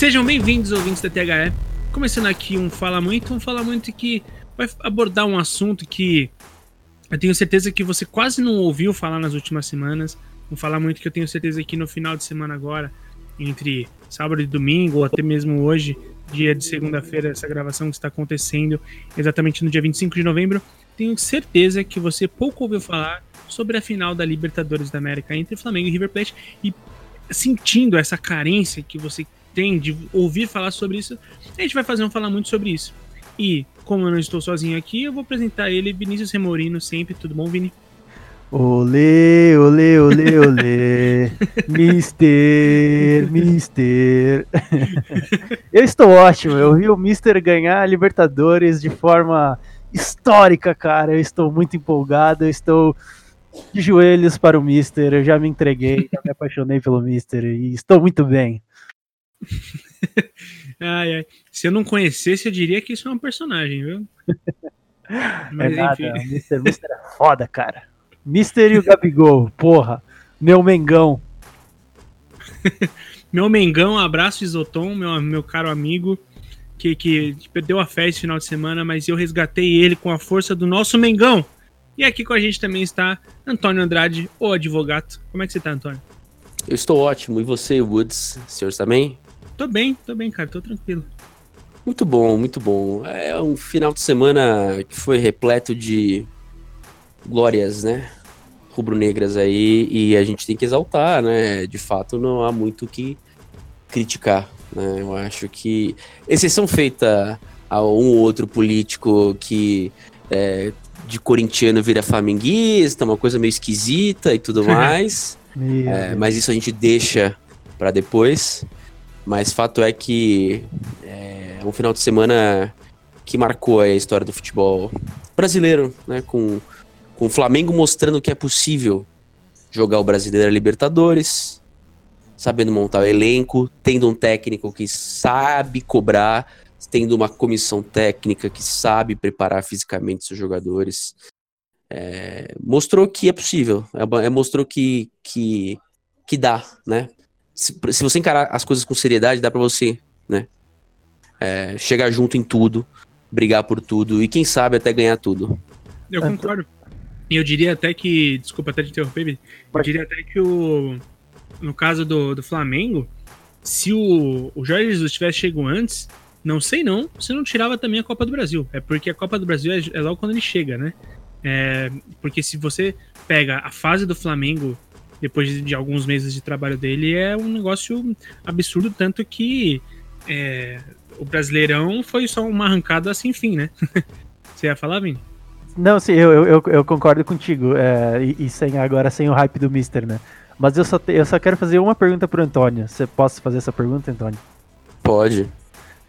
Sejam bem-vindos, ouvintes da THE. Começando aqui um Fala Muito, um Fala Muito que vai abordar um assunto que eu tenho certeza que você quase não ouviu falar nas últimas semanas. Um Fala Muito que eu tenho certeza que no final de semana agora, entre sábado e domingo, ou até mesmo hoje, dia de segunda-feira, essa gravação que está acontecendo exatamente no dia 25 de novembro, tenho certeza que você pouco ouviu falar sobre a final da Libertadores da América entre Flamengo e River Plate e sentindo essa carência que você tem de ouvir falar sobre isso, a gente vai fazer um falar muito sobre isso. E como eu não estou sozinho aqui, eu vou apresentar ele, Vinícius Remorino, sempre. Tudo bom, Vini? Olê, olê, olê, olê. Mister, Mister. eu estou ótimo. Eu vi o Mister ganhar a Libertadores de forma histórica, cara. Eu estou muito empolgado. Eu estou de joelhos para o Mister. Eu já me entreguei, já me apaixonei pelo Mister e estou muito bem. ai, ai. Se eu não conhecesse, eu diria que isso é um personagem, viu? Mas, é nada, enfim. Mister, Mister é foda, cara. Mister e o Gabigol, porra. Meu Mengão. meu Mengão, abraço Isotom, meu, meu caro amigo, que, que perdeu a fé esse final de semana, mas eu resgatei ele com a força do nosso Mengão. E aqui com a gente também está Antônio Andrade, o advogado. Como é que você está, Antônio? Eu estou ótimo. E você, Woods? Senhor também? Tô bem, tô bem, cara, tô tranquilo. Muito bom, muito bom. É um final de semana que foi repleto de glórias, né? Rubro-negras aí, e a gente tem que exaltar, né? De fato, não há muito o que criticar, né? Eu acho que, exceção feita a um ou outro político que é, de corintiano vira flamenguista, uma coisa meio esquisita e tudo mais. é, mas isso a gente deixa para depois. Mas fato é que é um final de semana que marcou a história do futebol brasileiro, né? Com, com o Flamengo mostrando que é possível jogar o Brasileiro Libertadores, sabendo montar o elenco, tendo um técnico que sabe cobrar, tendo uma comissão técnica que sabe preparar fisicamente seus jogadores. É, mostrou que é possível, é, é, mostrou que, que, que dá, né? Se, se você encarar as coisas com seriedade, dá para você, né? É, chegar junto em tudo, brigar por tudo e quem sabe até ganhar tudo. Eu concordo. E eu diria até que, desculpa até te interromper, eu diria até que o no caso do, do Flamengo, se o, o Jorge Jesus tivesse chegado antes, não sei não, você não tirava também a Copa do Brasil. É porque a Copa do Brasil é, é logo quando ele chega, né? É, porque se você pega a fase do Flamengo depois de, de, alguns meses de trabalho dele, é um negócio absurdo, tanto que é, o Brasileirão foi só uma arrancada assim, fim, né? Você ia falar, Vini? Não, sim, eu, eu, eu concordo contigo, é, e, e, sem, agora sem o hype do Mister, né? Mas eu só, te, eu só quero fazer uma pergunta pro Antônio. Você posso fazer essa pergunta, Antônio? Pode.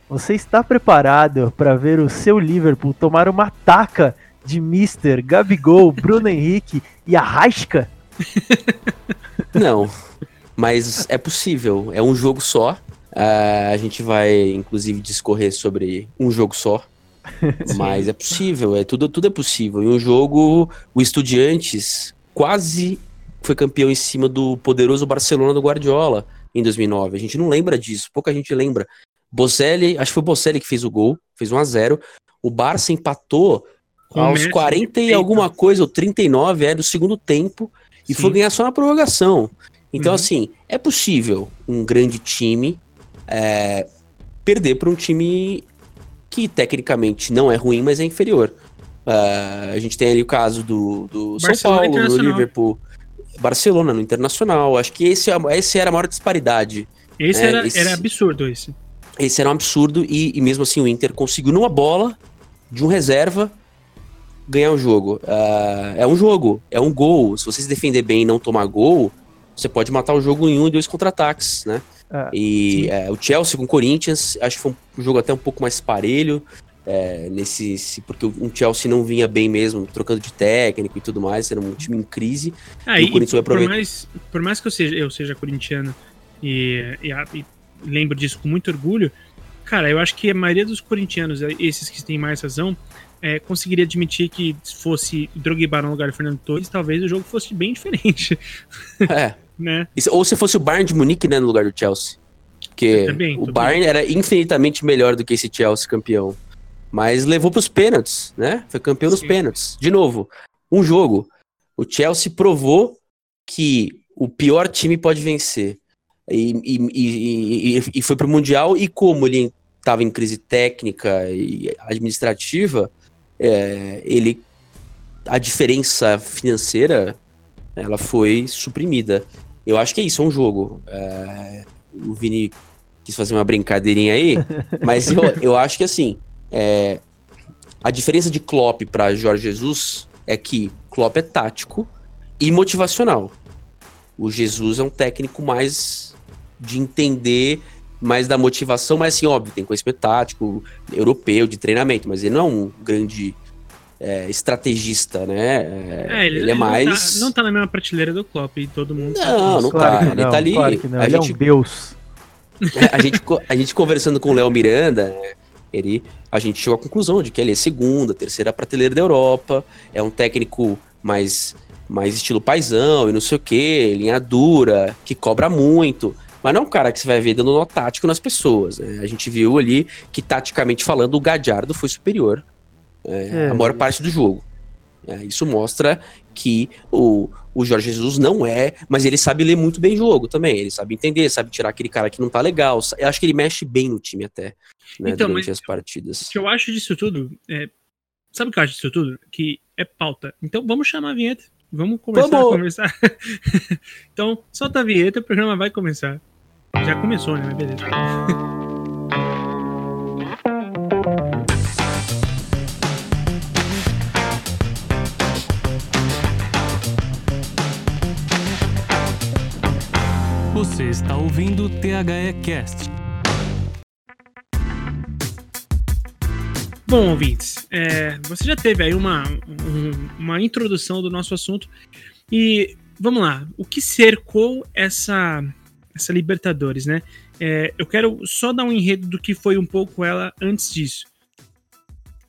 Você está preparado para ver o seu Liverpool tomar uma taca de Mister, Gabigol, Bruno Henrique e Arrasca? Não, mas é possível. É um jogo só. Uh, a gente vai, inclusive, discorrer sobre um jogo só. Mas é possível, é tudo, tudo é possível. Em um jogo, o Estudiantes quase foi campeão em cima do poderoso Barcelona do Guardiola em 2009. A gente não lembra disso, pouca gente lembra. Bocelli, acho que foi o Bocelli que fez o gol, fez 1 a 0 O Barça empatou Com aos 40 e alguma coisa, ou 39, é, do segundo tempo. E Sim. foi ganhar só na prorrogação. Então, uhum. assim, é possível um grande time é, perder para um time que tecnicamente não é ruim, mas é inferior. Uh, a gente tem ali o caso do, do São Paulo, do Liverpool, Barcelona no Internacional. Acho que esse, é esse era a maior disparidade. Esse, é, era, esse era absurdo, esse. Esse era um absurdo e, e mesmo assim o Inter conseguiu numa bola de um reserva ganhar o jogo. Uh, é um jogo, é um gol. Se você se defender bem e não tomar gol, você pode matar o jogo em um e dois contra-ataques, né? Ah, e é, o Chelsea com o Corinthians, acho que foi um jogo até um pouco mais parelho. É, nesse porque um Chelsea não vinha bem mesmo, trocando de técnico e tudo mais, era um time em crise. Ah, e, e o Corinthians por, mais, por mais que eu seja, eu seja corintiano e, e, e lembro disso com muito orgulho, cara, eu acho que a maioria dos corintianos, esses que têm mais razão, é, conseguiria admitir que se fosse Drogba no lugar do Fernando Torres, talvez o jogo fosse bem diferente. É. né? Ou se fosse o Bayern de Munique, né, no lugar do Chelsea. Porque também, o Bayern bem. era infinitamente melhor do que esse Chelsea campeão. Mas levou para os pênaltis, né? Foi campeão Sim. nos pênaltis. De novo, um jogo. O Chelsea provou que o pior time pode vencer. E, e, e, e foi pro Mundial, e como ele estava em crise técnica e administrativa, é, ele a diferença financeira ela foi suprimida. Eu acho que é isso, é um jogo. É, o Vini quis fazer uma brincadeirinha aí, mas eu, eu acho que assim, é, a diferença de Klopp para Jorge Jesus é que Klopp é tático e motivacional. O Jesus é um técnico mais de entender mais da motivação, mas assim, óbvio, tem conhecimento tático, europeu, de treinamento, mas ele não é um grande é, estrategista, né? É, é ele, ele, é mais. Não tá, não tá, na mesma prateleira do Klopp e todo mundo. Não, não claro tá. Ele tá ali. Claro a ele gente, é um deus. A gente, a gente conversando com o Léo Miranda, ele, a gente chegou à conclusão de que ele é segunda, terceira prateleira da Europa, é um técnico mais, mais estilo paisão e não sei o que, linha dura, que cobra muito. Mas não é um cara que você vai ver dando nó tático nas pessoas. Né? A gente viu ali que, taticamente falando, o Gadiardo foi superior é, é. a maior parte do jogo. É, isso mostra que o, o Jorge Jesus não é, mas ele sabe ler muito bem jogo também. Ele sabe entender, sabe tirar aquele cara que não tá legal. Eu acho que ele mexe bem no time até, né, então, durante as partidas. O que eu acho disso tudo é. Sabe o que eu acho disso tudo? Que é pauta. Então vamos chamar a vinheta. Vamos começar vamos. a conversar. então, solta a vinheta, o programa vai começar. Já começou, né? Beleza. Você está ouvindo o THE Cast. Bom, ouvintes, é, você já teve aí uma, um, uma introdução do nosso assunto e vamos lá, o que cercou essa essa Libertadores, né? É, eu quero só dar um enredo do que foi um pouco ela antes disso.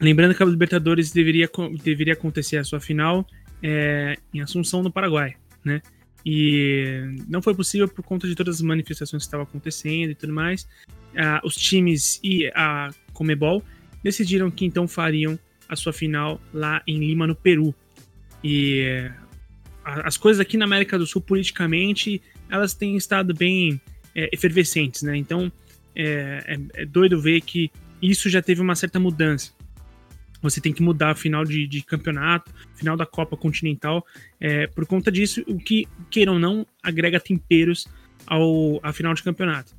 Lembrando que a Libertadores deveria, deveria acontecer a sua final é, em Assunção, no Paraguai, né? E não foi possível por conta de todas as manifestações que estavam acontecendo e tudo mais. Ah, os times e a Comebol decidiram que então fariam a sua final lá em Lima, no Peru. E as coisas aqui na América do Sul, politicamente, elas têm estado bem é, efervescentes, né? Então é, é, é, doido ver que isso já teve uma certa mudança. Você tem que mudar a final de, de campeonato, final da Copa Continental. É, por conta disso, o que, queiram ou não, agrega temperos ao, à final de campeonato.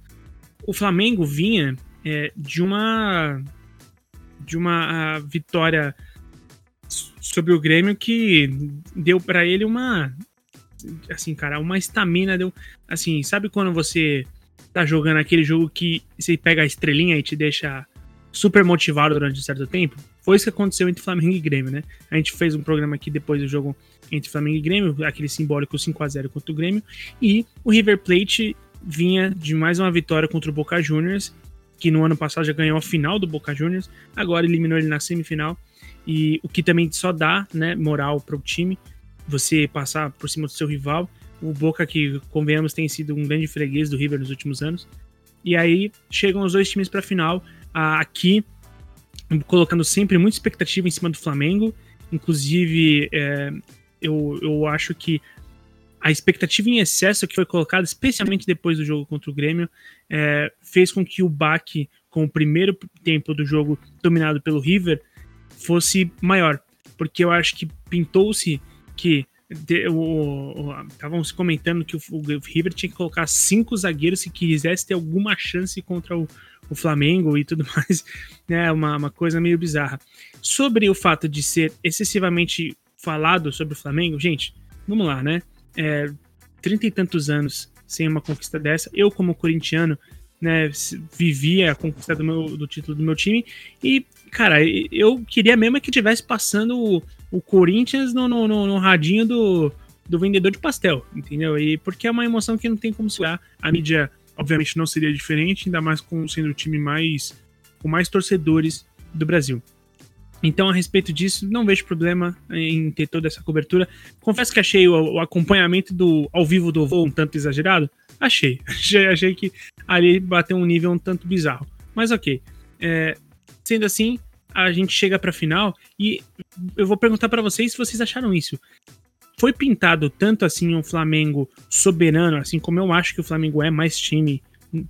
O Flamengo vinha é, de uma de uma vitória sobre o Grêmio que deu para ele uma assim, cara, uma estamina deu. Assim, sabe quando você tá jogando aquele jogo que você pega a estrelinha e te deixa super motivado durante um certo tempo? Foi isso que aconteceu entre Flamengo e Grêmio, né? A gente fez um programa aqui depois do jogo entre Flamengo e Grêmio, aquele simbólico 5 a 0 contra o Grêmio, e o River Plate vinha de mais uma vitória contra o Boca Juniors, que no ano passado já ganhou a final do Boca Juniors, agora eliminou ele na semifinal, e o que também só dá, né, moral para o time, você passar por cima do seu rival. O Boca, que convenhamos, tem sido um grande freguês do River nos últimos anos. E aí chegam os dois times para a final. Aqui, colocando sempre muita expectativa em cima do Flamengo. Inclusive, é, eu, eu acho que a expectativa em excesso que foi colocada, especialmente depois do jogo contra o Grêmio, é, fez com que o baque com o primeiro tempo do jogo dominado pelo River fosse maior. Porque eu acho que pintou-se que estavam se comentando que o, o, River tinha que colocar cinco zagueiros se quisesse ter alguma chance contra o, o Flamengo e tudo mais, né? Uma, uma coisa meio bizarra. Sobre o fato de ser excessivamente falado sobre o Flamengo, gente, vamos lá, né? É, trinta e tantos anos sem uma conquista dessa, eu como corintiano, né, vivia a conquista do, meu, do título do meu time e, cara, eu queria mesmo que tivesse passando o o Corinthians no, no, no, no radinho do, do vendedor de pastel, entendeu? E porque é uma emoção que não tem como segurar. A mídia, obviamente, não seria diferente, ainda mais com sendo o time mais com mais torcedores do Brasil. Então, a respeito disso, não vejo problema em ter toda essa cobertura. Confesso que achei o, o acompanhamento do ao vivo do voo um tanto exagerado. Achei. achei. Achei que ali bateu um nível um tanto bizarro. Mas ok. É, sendo assim, a gente chega pra final e eu vou perguntar para vocês se vocês acharam isso. Foi pintado tanto assim um Flamengo soberano, assim como eu acho que o Flamengo é mais time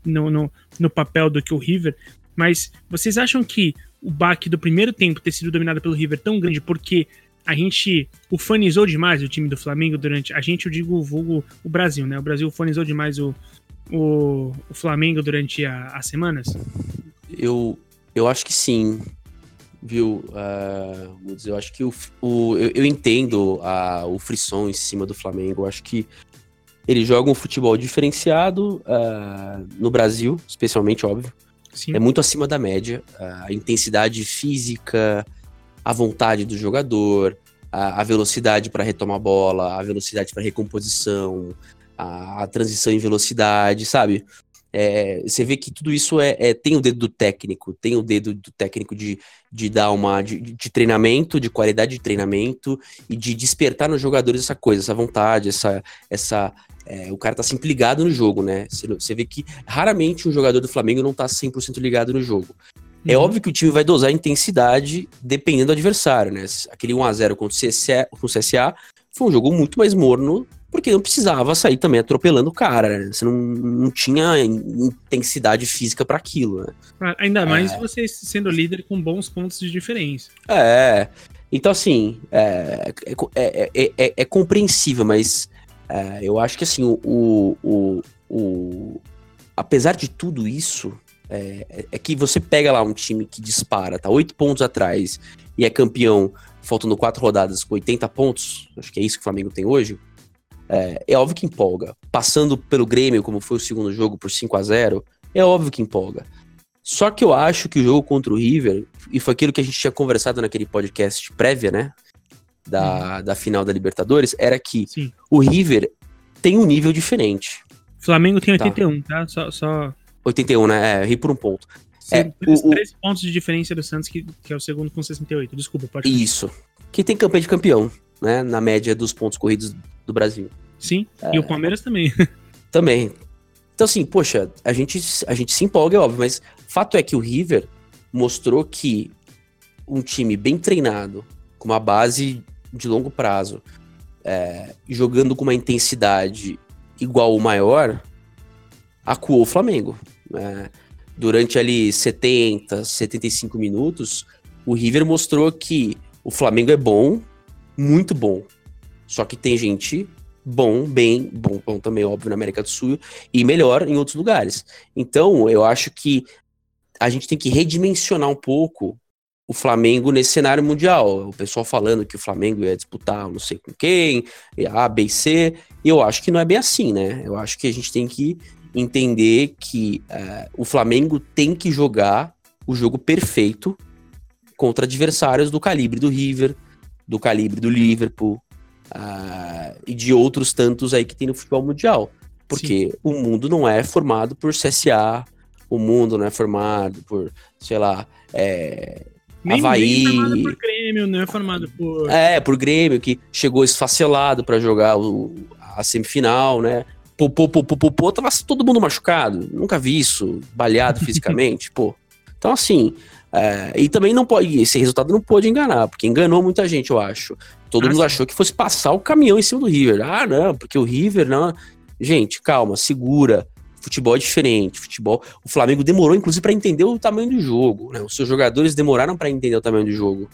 no, no, no papel do que o River, mas vocês acham que o baque do primeiro tempo ter sido dominado pelo River tão grande porque a gente ufanizou demais o time do Flamengo durante. A gente, eu digo, o vulgo o Brasil, né? O Brasil ufanizou demais o, o, o Flamengo durante a, as semanas? Eu, eu acho que sim. Viu? Uh, eu acho que o, o eu, eu, entendo a, o frisson em cima do Flamengo. Eu acho que ele joga um futebol diferenciado uh, no Brasil, especialmente, óbvio. Sim. É muito acima da média. A intensidade física, a vontade do jogador, a, a velocidade para retomar a bola, a velocidade para recomposição, a, a, transição em velocidade, sabe? É, você vê que tudo isso é, é, tem o dedo do técnico, tem o dedo do técnico de, de dar uma de, de treinamento, de qualidade de treinamento e de despertar nos jogadores essa coisa, essa vontade, essa, essa, é, o cara tá sempre ligado no jogo, né? Você vê que raramente um jogador do Flamengo não tá 100% ligado no jogo. É uhum. Óbvio que o time vai dosar a intensidade dependendo do adversário, né? Aquele 1x0 contra o CSA, o CSA foi um jogo muito mais morno, porque não precisava sair também atropelando o cara, né? Você não, não tinha intensidade física para aquilo, né? Ah, ainda mais é... você sendo líder com bons pontos de diferença. É. Então, assim, é, é, é, é compreensível, mas é, eu acho que assim, o, o, o, apesar de tudo isso, é, é, que você pega lá um time que dispara, tá oito pontos atrás e é campeão faltando quatro rodadas com 80 pontos, acho que é isso que o Flamengo tem hoje, é, é óbvio que empolga. Passando pelo Grêmio, como foi o segundo jogo, por 5 a 0 é óbvio que empolga. Só que eu acho que o jogo contra o River, e foi aquilo que a gente tinha conversado naquele podcast prévia, né? da, da final da Libertadores era que Sim. o River tem um nível diferente. Flamengo tem 81, tá? tá? Só, só... 81, né? É, ri por um ponto. Sim, é, três, o, 13 pontos de diferença do Santos, que, que é o segundo com 68. Desculpa, pode Isso. Que tem campanha de campeão, né? Na média dos pontos corridos do Brasil. Sim, é... e o Palmeiras também. Também. Então, assim, poxa, a gente, a gente se empolga, é óbvio, mas fato é que o River mostrou que um time bem treinado, com uma base de longo prazo, é, jogando com uma intensidade igual ou maior, acuou o Flamengo. É, durante ali 70, 75 minutos, o River mostrou que o Flamengo é bom, muito bom. Só que tem gente bom, bem, bom, bom também, óbvio, na América do Sul, e melhor em outros lugares. Então, eu acho que a gente tem que redimensionar um pouco o Flamengo nesse cenário mundial. O pessoal falando que o Flamengo ia disputar não sei com quem, A, B e C. Eu acho que não é bem assim, né? Eu acho que a gente tem que entender que uh, o Flamengo tem que jogar o jogo perfeito contra adversários do calibre do River, do calibre do Liverpool uh, e de outros tantos aí que tem no futebol mundial. Porque Sim. o mundo não é formado por CSA, o mundo não é formado por, sei lá, é, nem, Havaí. Nem formado por Grêmio, não é formado por. É, por Grêmio, que chegou esfacelado para jogar o, a semifinal, né? Pô, pô, pô, pô, pô, pô, tava todo mundo machucado. Nunca vi isso, baleado fisicamente, pô. Então, assim, é, e também não pode, esse resultado não pode enganar, porque enganou muita gente, eu acho. Todo ah, mundo sim. achou que fosse passar o caminhão em cima do River. Ah, não, porque o River, não. Gente, calma, segura. Futebol é diferente. Futebol. O Flamengo demorou, inclusive, para entender o tamanho do jogo. Né? Os seus jogadores demoraram para entender o tamanho do jogo.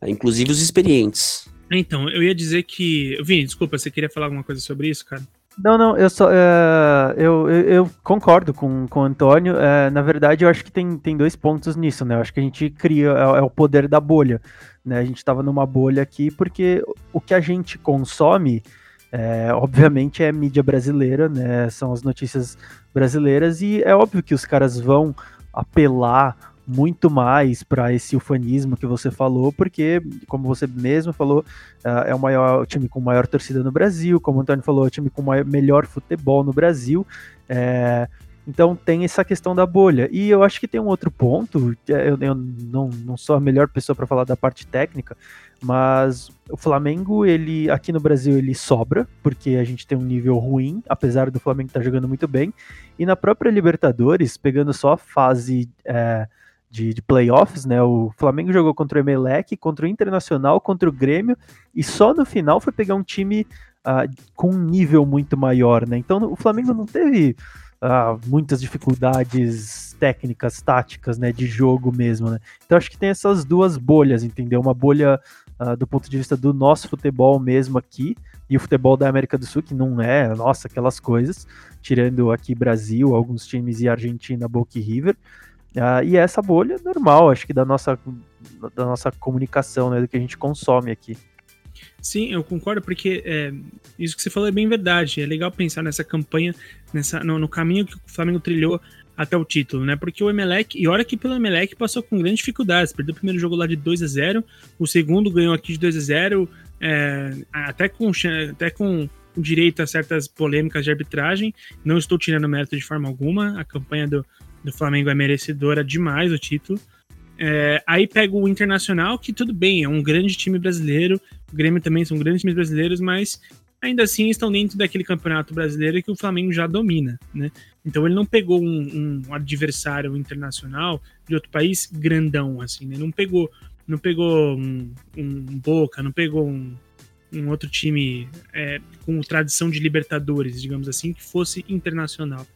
Né? Inclusive os experientes. Então, eu ia dizer que. Vini, desculpa, você queria falar alguma coisa sobre isso, cara? Não, não, eu só. É, eu, eu, eu, concordo com, com o Antônio. É, na verdade, eu acho que tem, tem dois pontos nisso, né? Eu acho que a gente cria. É, é o poder da bolha. Né? A gente estava numa bolha aqui porque o que a gente consome é, obviamente é mídia brasileira, né? São as notícias brasileiras e é óbvio que os caras vão apelar muito mais para esse ufanismo que você falou, porque, como você mesmo falou, é, é o maior o time com maior torcida no Brasil, como o Antônio falou, é o time com maior, melhor futebol no Brasil. É, Então tem essa questão da bolha. E eu acho que tem um outro ponto, é, eu, eu não, não sou a melhor pessoa para falar da parte técnica, mas o Flamengo, ele aqui no Brasil, ele sobra, porque a gente tem um nível ruim, apesar do Flamengo estar tá jogando muito bem. E na própria Libertadores, pegando só a fase é, de, de, playoffs, né? O Flamengo jogou contra o Emelec, contra o Internacional, contra o Grêmio, e só no final foi pegar um time uh, com um nível muito maior, né? Então o Flamengo não teve uh, muitas dificuldades técnicas, táticas, né, de jogo mesmo, né? Então acho que tem essas duas bolhas, entendeu? Uma bolha uh, do ponto de vista do nosso futebol mesmo aqui e o futebol da América do Sul que não é, nossa, aquelas coisas, tirando aqui Brasil, alguns times e Argentina, Boca e River. Uh, e essa bolha normal, acho que da nossa da nossa comunicação, né, do que a gente consome aqui. Sim, eu concordo, porque é, isso que você falou é bem verdade. É legal pensar nessa campanha, nessa, no, no, caminho que o Flamengo trilhou até o título, né? Porque o Emelec, e olha que pelo Emelec passou com grandes dificuldades. Perdeu o primeiro jogo lá de 2 a 0 o segundo ganhou aqui de 2 a 0 é, até, com, até com direito a certas polêmicas de arbitragem. Não estou tirando mérito de forma alguma. A campanha do, do Flamengo é merecedora demais o título. É, aí pega o Internacional, que tudo bem, é um grande time brasileiro, o Grêmio também são grandes times brasileiros, mas ainda assim estão dentro daquele campeonato brasileiro que o Flamengo já domina, né? Então ele não pegou um, um adversário internacional de outro país grandão, assim, né? Não pegou, não pegou um, um Boca, não pegou um, um outro time é, com tradição de Libertadores, digamos assim, que fosse internacional.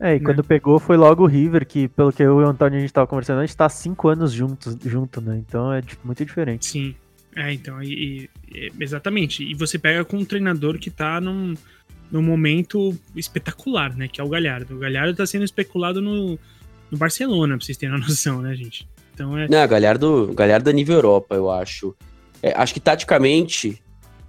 É, e né? quando pegou foi logo o River, que pelo que eu e o Antônio a gente tava conversando, a gente tá há cinco anos juntos, junto, né? Então é muito diferente. Sim. É, então, e, e, exatamente. E você pega com um treinador que tá num, num momento espetacular, né? Que é o Galhardo. O Galhardo tá sendo especulado no, no Barcelona, pra vocês terem uma noção, né, gente? Então é. Não, Galhardo, Galhardo é nível Europa, eu acho. É, acho que taticamente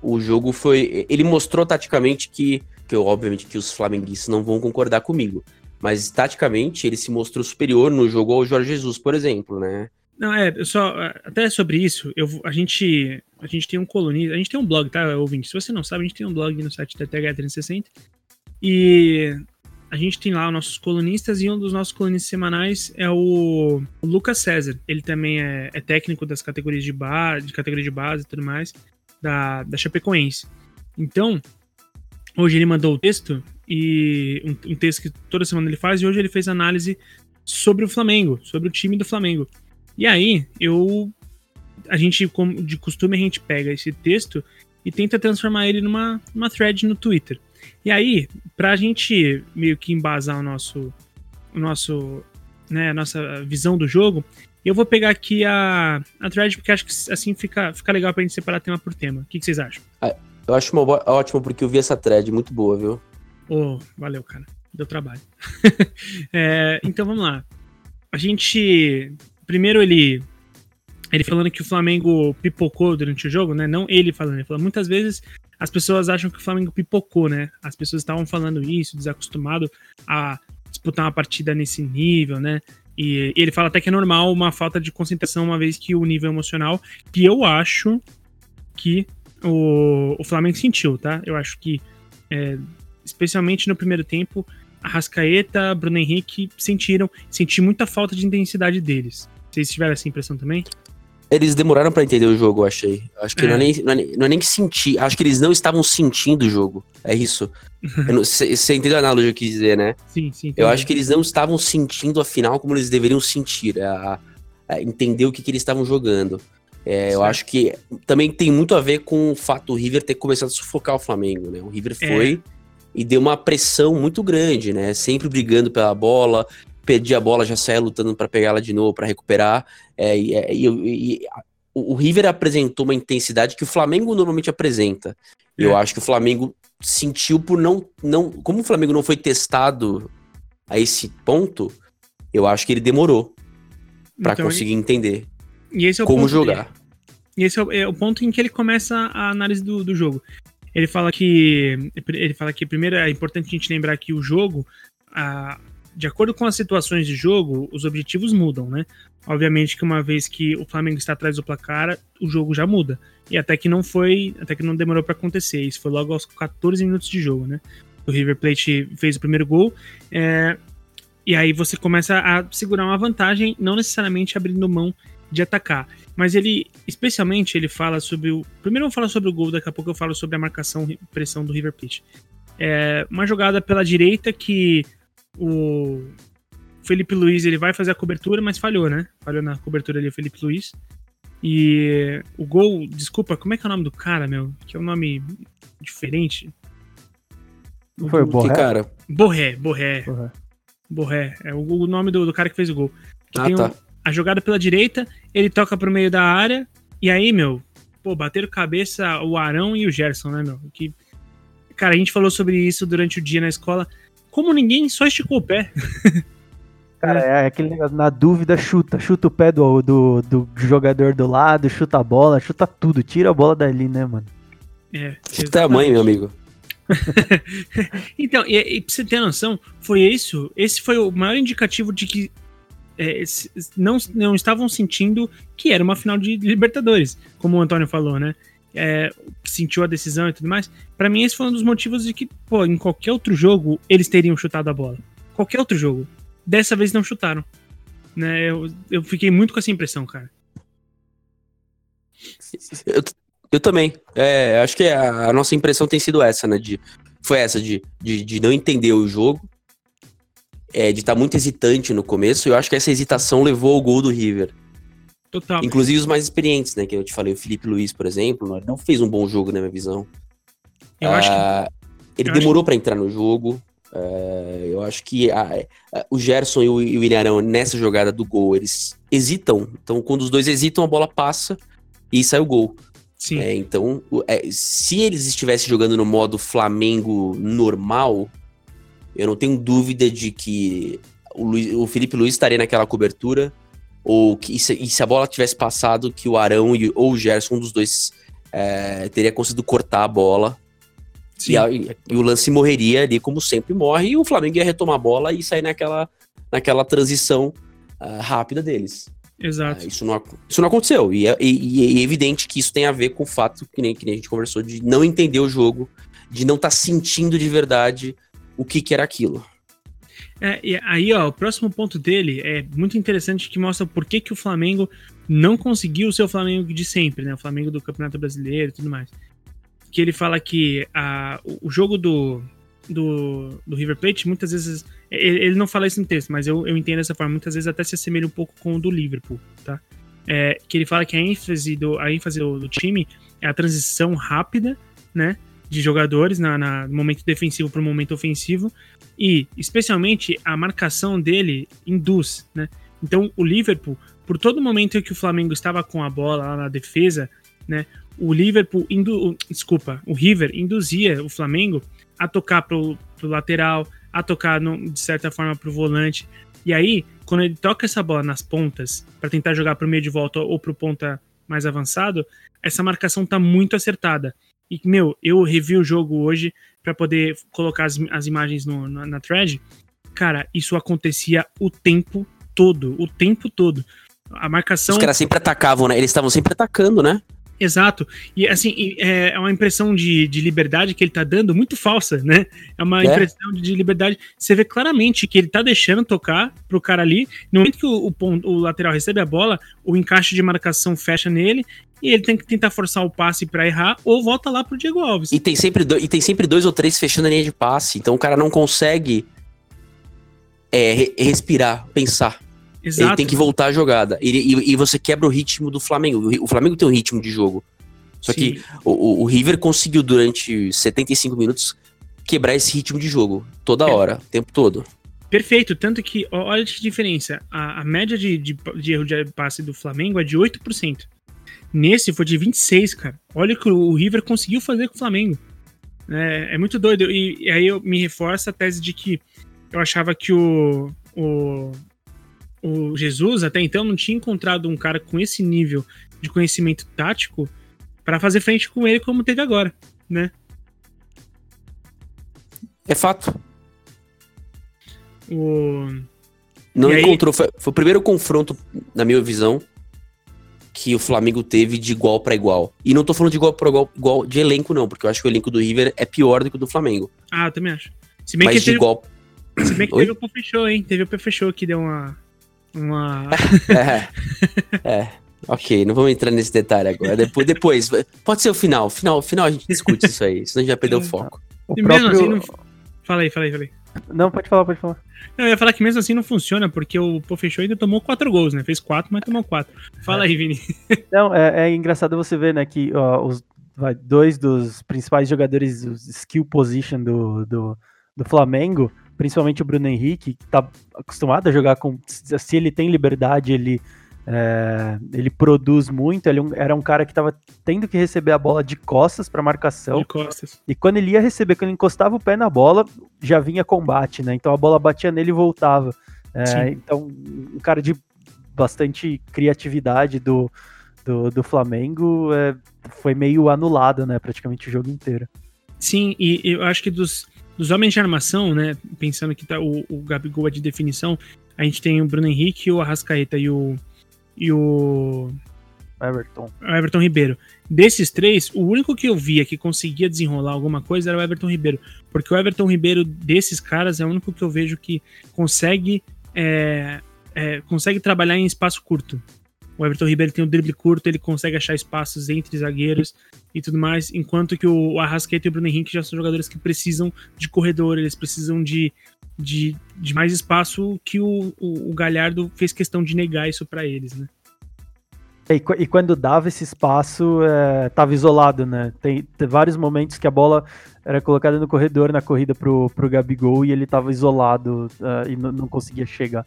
o jogo foi. Ele mostrou taticamente que. Que eu, obviamente que os flamenguistas não vão concordar comigo. Mas taticamente ele se mostrou superior no jogo ao Jorge Jesus, por exemplo, né? Não, é, só, até sobre isso, eu, a, gente, a gente tem um colunista, a gente tem um blog, tá, ouvinte? Se você não sabe, a gente tem um blog no site da TH360 e a gente tem lá os nossos colunistas e um dos nossos colunistas semanais é o, o Lucas César. Ele também é, é, técnico das categorias de base, de categoria de base e tudo mais, da, da Chapecoense. Então, hoje ele mandou o texto e um, um texto que toda semana ele faz e hoje ele fez análise sobre o Flamengo, sobre o time do Flamengo. E aí, eu. A gente, como de costume, a gente pega esse texto e tenta transformar ele numa, numa thread no Twitter. E aí, pra gente meio que embasar o nosso. O nosso. Né, a nossa visão do jogo, eu vou pegar aqui a, a thread, porque acho que assim fica, fica legal pra gente separar tema por tema. O que, que vocês acham? Ah, eu acho uma ótimo, porque eu vi essa thread muito boa, viu? Oh, valeu, cara. Deu trabalho. é, então vamos lá. A gente primeiro ele ele falando que o Flamengo pipocou durante o jogo, né? Não ele falando, ele falou muitas vezes as pessoas acham que o Flamengo pipocou, né? As pessoas estavam falando isso, desacostumado a disputar uma partida nesse nível, né? E ele fala até que é normal uma falta de concentração, uma vez que o nível emocional, que eu acho que o, o Flamengo sentiu, tá? Eu acho que, é, especialmente no primeiro tempo, a Rascaeta, Bruno Henrique sentiram, senti muita falta de intensidade deles. Vocês tiveram essa impressão também? Eles demoraram para entender o jogo, eu achei. Acho que é. Não, é nem, não, é nem, não é nem que sentir. Acho que eles não estavam sentindo o jogo. É isso. Você entendeu a analogia que eu quis dizer, né? Sim, sim. Eu acho que eles não estavam sentindo a final como eles deveriam sentir. A, a entender o que, que eles estavam jogando. É, eu acho que também tem muito a ver com o fato do River ter começado a sufocar o Flamengo, né? O River é. foi é. E deu uma pressão muito grande, né? Sempre brigando pela bola, perdia a bola, já saia lutando para pegar ela de novo, para recuperar. É, e, é, e, e, o River apresentou uma intensidade que o Flamengo normalmente apresenta. É. Eu acho que o Flamengo sentiu por não, não. Como o Flamengo não foi testado a esse ponto, eu acho que ele demorou para então, conseguir entender é como jogar. Dele. E esse é o, é o, ponto em que ele começa a análise do, do jogo. Ele fala que ele fala que primeiro é importante a gente lembrar que o jogo, a, de acordo com as situações de jogo, os objetivos mudam, né? Obviamente que uma vez que o Flamengo está atrás do placar, o jogo já muda. E até que não foi, até que não demorou para acontecer. Isso foi logo aos 14 minutos de jogo, né? O River Plate fez o primeiro gol. É, e aí você começa a segurar uma vantagem, não necessariamente abrindo mão de atacar. Mas ele, especialmente, ele fala sobre o. Primeiro eu vou falar sobre o gol, daqui a pouco eu falo sobre a marcação e pressão do River Plate. É uma jogada pela direita que o Felipe Luiz ele vai fazer a cobertura, mas falhou, né? Falhou na cobertura ali o Felipe Luiz. E o gol, desculpa, como é que é o nome do cara, meu? Que é um nome diferente. Não foi o Que Borré? cara. Borré, Borré. Borré. Borré. É o, o nome do, do cara que fez o gol. Que Ah, tem tá. um- a jogada pela direita, ele toca pro meio da área, e aí, meu, pô, bateram cabeça o Arão e o Gerson, né, meu? Que, cara, a gente falou sobre isso durante o dia na escola. Como ninguém só esticou o pé. Cara, é aquele negócio, na dúvida, chuta. Chuta o pé do, do, do jogador do lado, chuta a bola, chuta tudo. Tira a bola dali, né, mano? É, Que tamanho, meu amigo. Então, e, e pra você ter noção, foi isso. Esse foi o maior indicativo de que é, não, não estavam sentindo que era uma final de Libertadores, como o Antônio falou, né? É, sentiu a decisão e tudo mais. Pra mim, esse foi um dos motivos de que, pô, em qualquer outro jogo, eles teriam chutado a bola. Qualquer outro jogo. Dessa vez não chutaram. Né? Eu, eu fiquei muito com essa impressão, cara. Eu, eu também. É, acho que a, a nossa impressão tem sido essa, né? De, foi essa, de, de, de não entender o jogo. É, de estar muito hesitante no começo. Eu acho que essa hesitação levou ao gol do River. Total. Inclusive os mais experientes, né? Que eu te falei, o Felipe Luiz, por exemplo, não fez um bom jogo, na minha visão. Eu acho que Ah, Ele eu acho demorou pra entrar no jogo. É, eu acho que a- a- o Gerson e o, e o Ilharão, nessa jogada do gol, eles hesitam. Então, quando os dois hesitam, a bola passa e sai o gol. sim. É, então, é, se eles estivessem jogando no modo Flamengo normal, eu não tenho dúvida de que o, Luiz- o Felipe Luiz estaria naquela cobertura, ou que e se, e se a bola tivesse passado, que o Arão e- ou o Gerson, um dos dois, é, teria conseguido cortar a bola. E, a- e- o lance morreria ali, como sempre morre, e o Flamengo ia retomar a bola e sair naquela, naquela transição ah, rápida deles. Exato. Ah, isso, não, isso não aconteceu. E é, e- e é evidente que isso tem a ver com o fato, que nem, que nem a gente conversou, de não entender o jogo, de não estar sentindo de verdade o que, que era aquilo. É, e aí, ó, o próximo ponto dele é muito interessante que mostra por que, que o Flamengo não conseguiu o seu Flamengo de sempre, né? O Flamengo do Campeonato Brasileiro e tudo mais. Que ele fala que a, o, jogo do, do, do River Plate, muitas vezes. Ele, ele não fala isso no texto, mas eu, eu entendo dessa forma. Muitas vezes até se assemelha um pouco com o do Liverpool, tá? É, que ele fala que a ênfase do, a ênfase do, do time é a transição rápida, né? De jogadores na, na- momento defensivo para o momento ofensivo e especialmente a marcação dele induz, né? Então o Liverpool, por todo momento em que o Flamengo estava com a bola lá na defesa, né? O Liverpool, indu... desculpa, o River induzia o Flamengo a tocar pro, pro lateral, a tocar no- de certa forma pro volante. E aí, quando ele toca essa bola nas pontas para tentar jogar pro meio de volta ou pro ponta mais avançado, essa marcação tá muito acertada. E meu, eu revi o jogo hoje para poder colocar as, as imagens no- na, na thread, cara, isso acontecia o tempo todo, o tempo todo. A marcação. Os caras sempre atacavam, né? Eles estavam sempre atacando, né? Exato. E assim, é é uma impressão de, de liberdade que ele tá dando muito falsa, né? É uma É. impressão de liberdade. Você vê claramente que ele tá deixando tocar pro cara ali. No momento que o, o, o lateral recebe a bola, o encaixe de marcação fecha nele. E ele tem que tentar forçar o passe pra errar ou volta lá pro Diego Alves. E tem, sempre do- e tem sempre dois ou três fechando a linha de passe. Então o cara não consegue é, re- respirar, pensar. Ele Exato. tem que voltar a jogada. E, e- e você quebra o ritmo do Flamengo. O Flamengo tem um ritmo de jogo. Só que Sim. o, o- o River conseguiu, durante 75 minutos, quebrar esse ritmo de jogo. Toda É. hora, o tempo todo. Perfeito, tanto que, olha que diferença. A, a média de, de, de erro de passe do Flamengo é de 8%. Nesse foi de 26%, cara. Olha o que o River conseguiu fazer com o Flamengo. É, é muito doido. E, e aí eu me reforço a tese de que eu achava que o, o, o Jesus até então não tinha encontrado um cara com esse nível de conhecimento tático para fazer frente com ele como teve agora, né? É fato. O, Não E aí- encontrou. Foi, foi o primeiro confronto, na minha visão, que o Flamengo teve de igual pra igual. E não tô falando de igual pra igual, igual de elenco, não, porque eu acho que o elenco do River é pior do que o do Flamengo. ah, eu também acho. Se bem Mas que de teve- igual. Se bem que Oi? teve o Pô Fechou, hein? Teve o Pô Fechou que deu uma. Uma. É. é. Ok, não vamos entrar nesse detalhe agora. Depois, depois pode ser o final. Final, final a gente discute isso aí, senão a gente vai perder o foco. O E mesmo próprio... assim, Fala aí, fala aí, fala aí. Não, pode falar, pode falar. Não, eu ia falar que mesmo assim não funciona, porque o Pô Fechou ainda tomou quatro gols, né? Fez quatro, mas tomou quatro. Fala aí, Vini. Não, é, é engraçado você ver, né, que ó, os vai, dois dos principais jogadores, os skill position do, do, do Flamengo, principalmente o Bruno Henrique, que tá acostumado a jogar com. Se ele tem liberdade, ele, é, ele produz muito. Ele é era um cara que tava tendo que receber a bola de costas para marcação. De costas. E quando ele ia receber, quando ele encostava o pé na bola, já vinha combate, né? Então a bola batia nele e voltava. É, então, um cara de bastante criatividade do, do, do Flamengo é, foi meio anulado, né? Praticamente o jogo inteiro. Sim, e eu acho que dos, dos homens de armação, né? Pensando que tá, o, o Gabigol é de definição, a gente tem o Bruno Henrique, o Arrascaeta e o. E o Everton. Everton Ribeiro. Desses três, o único que eu via que conseguia desenrolar alguma coisa era o Everton Ribeiro. Porque o Everton Ribeiro, desses caras, é o único que eu vejo que consegue, é, é, consegue trabalhar em espaço curto. O Everton Ribeiro tem um drible curto, ele consegue achar espaços entre zagueiros e tudo mais, enquanto que o Arrascaeta e o Bruno Henrique já são jogadores que precisam de corredor, eles precisam de, de, de mais espaço que o, o, o Galhardo fez questão de negar isso para eles, né? E, qu- e quando dava esse espaço, é, tava isolado, né? Tem, tem vários momentos que a bola era colocada no corredor na corrida pro, pro Gabigol e ele tava isolado é, e não conseguia chegar.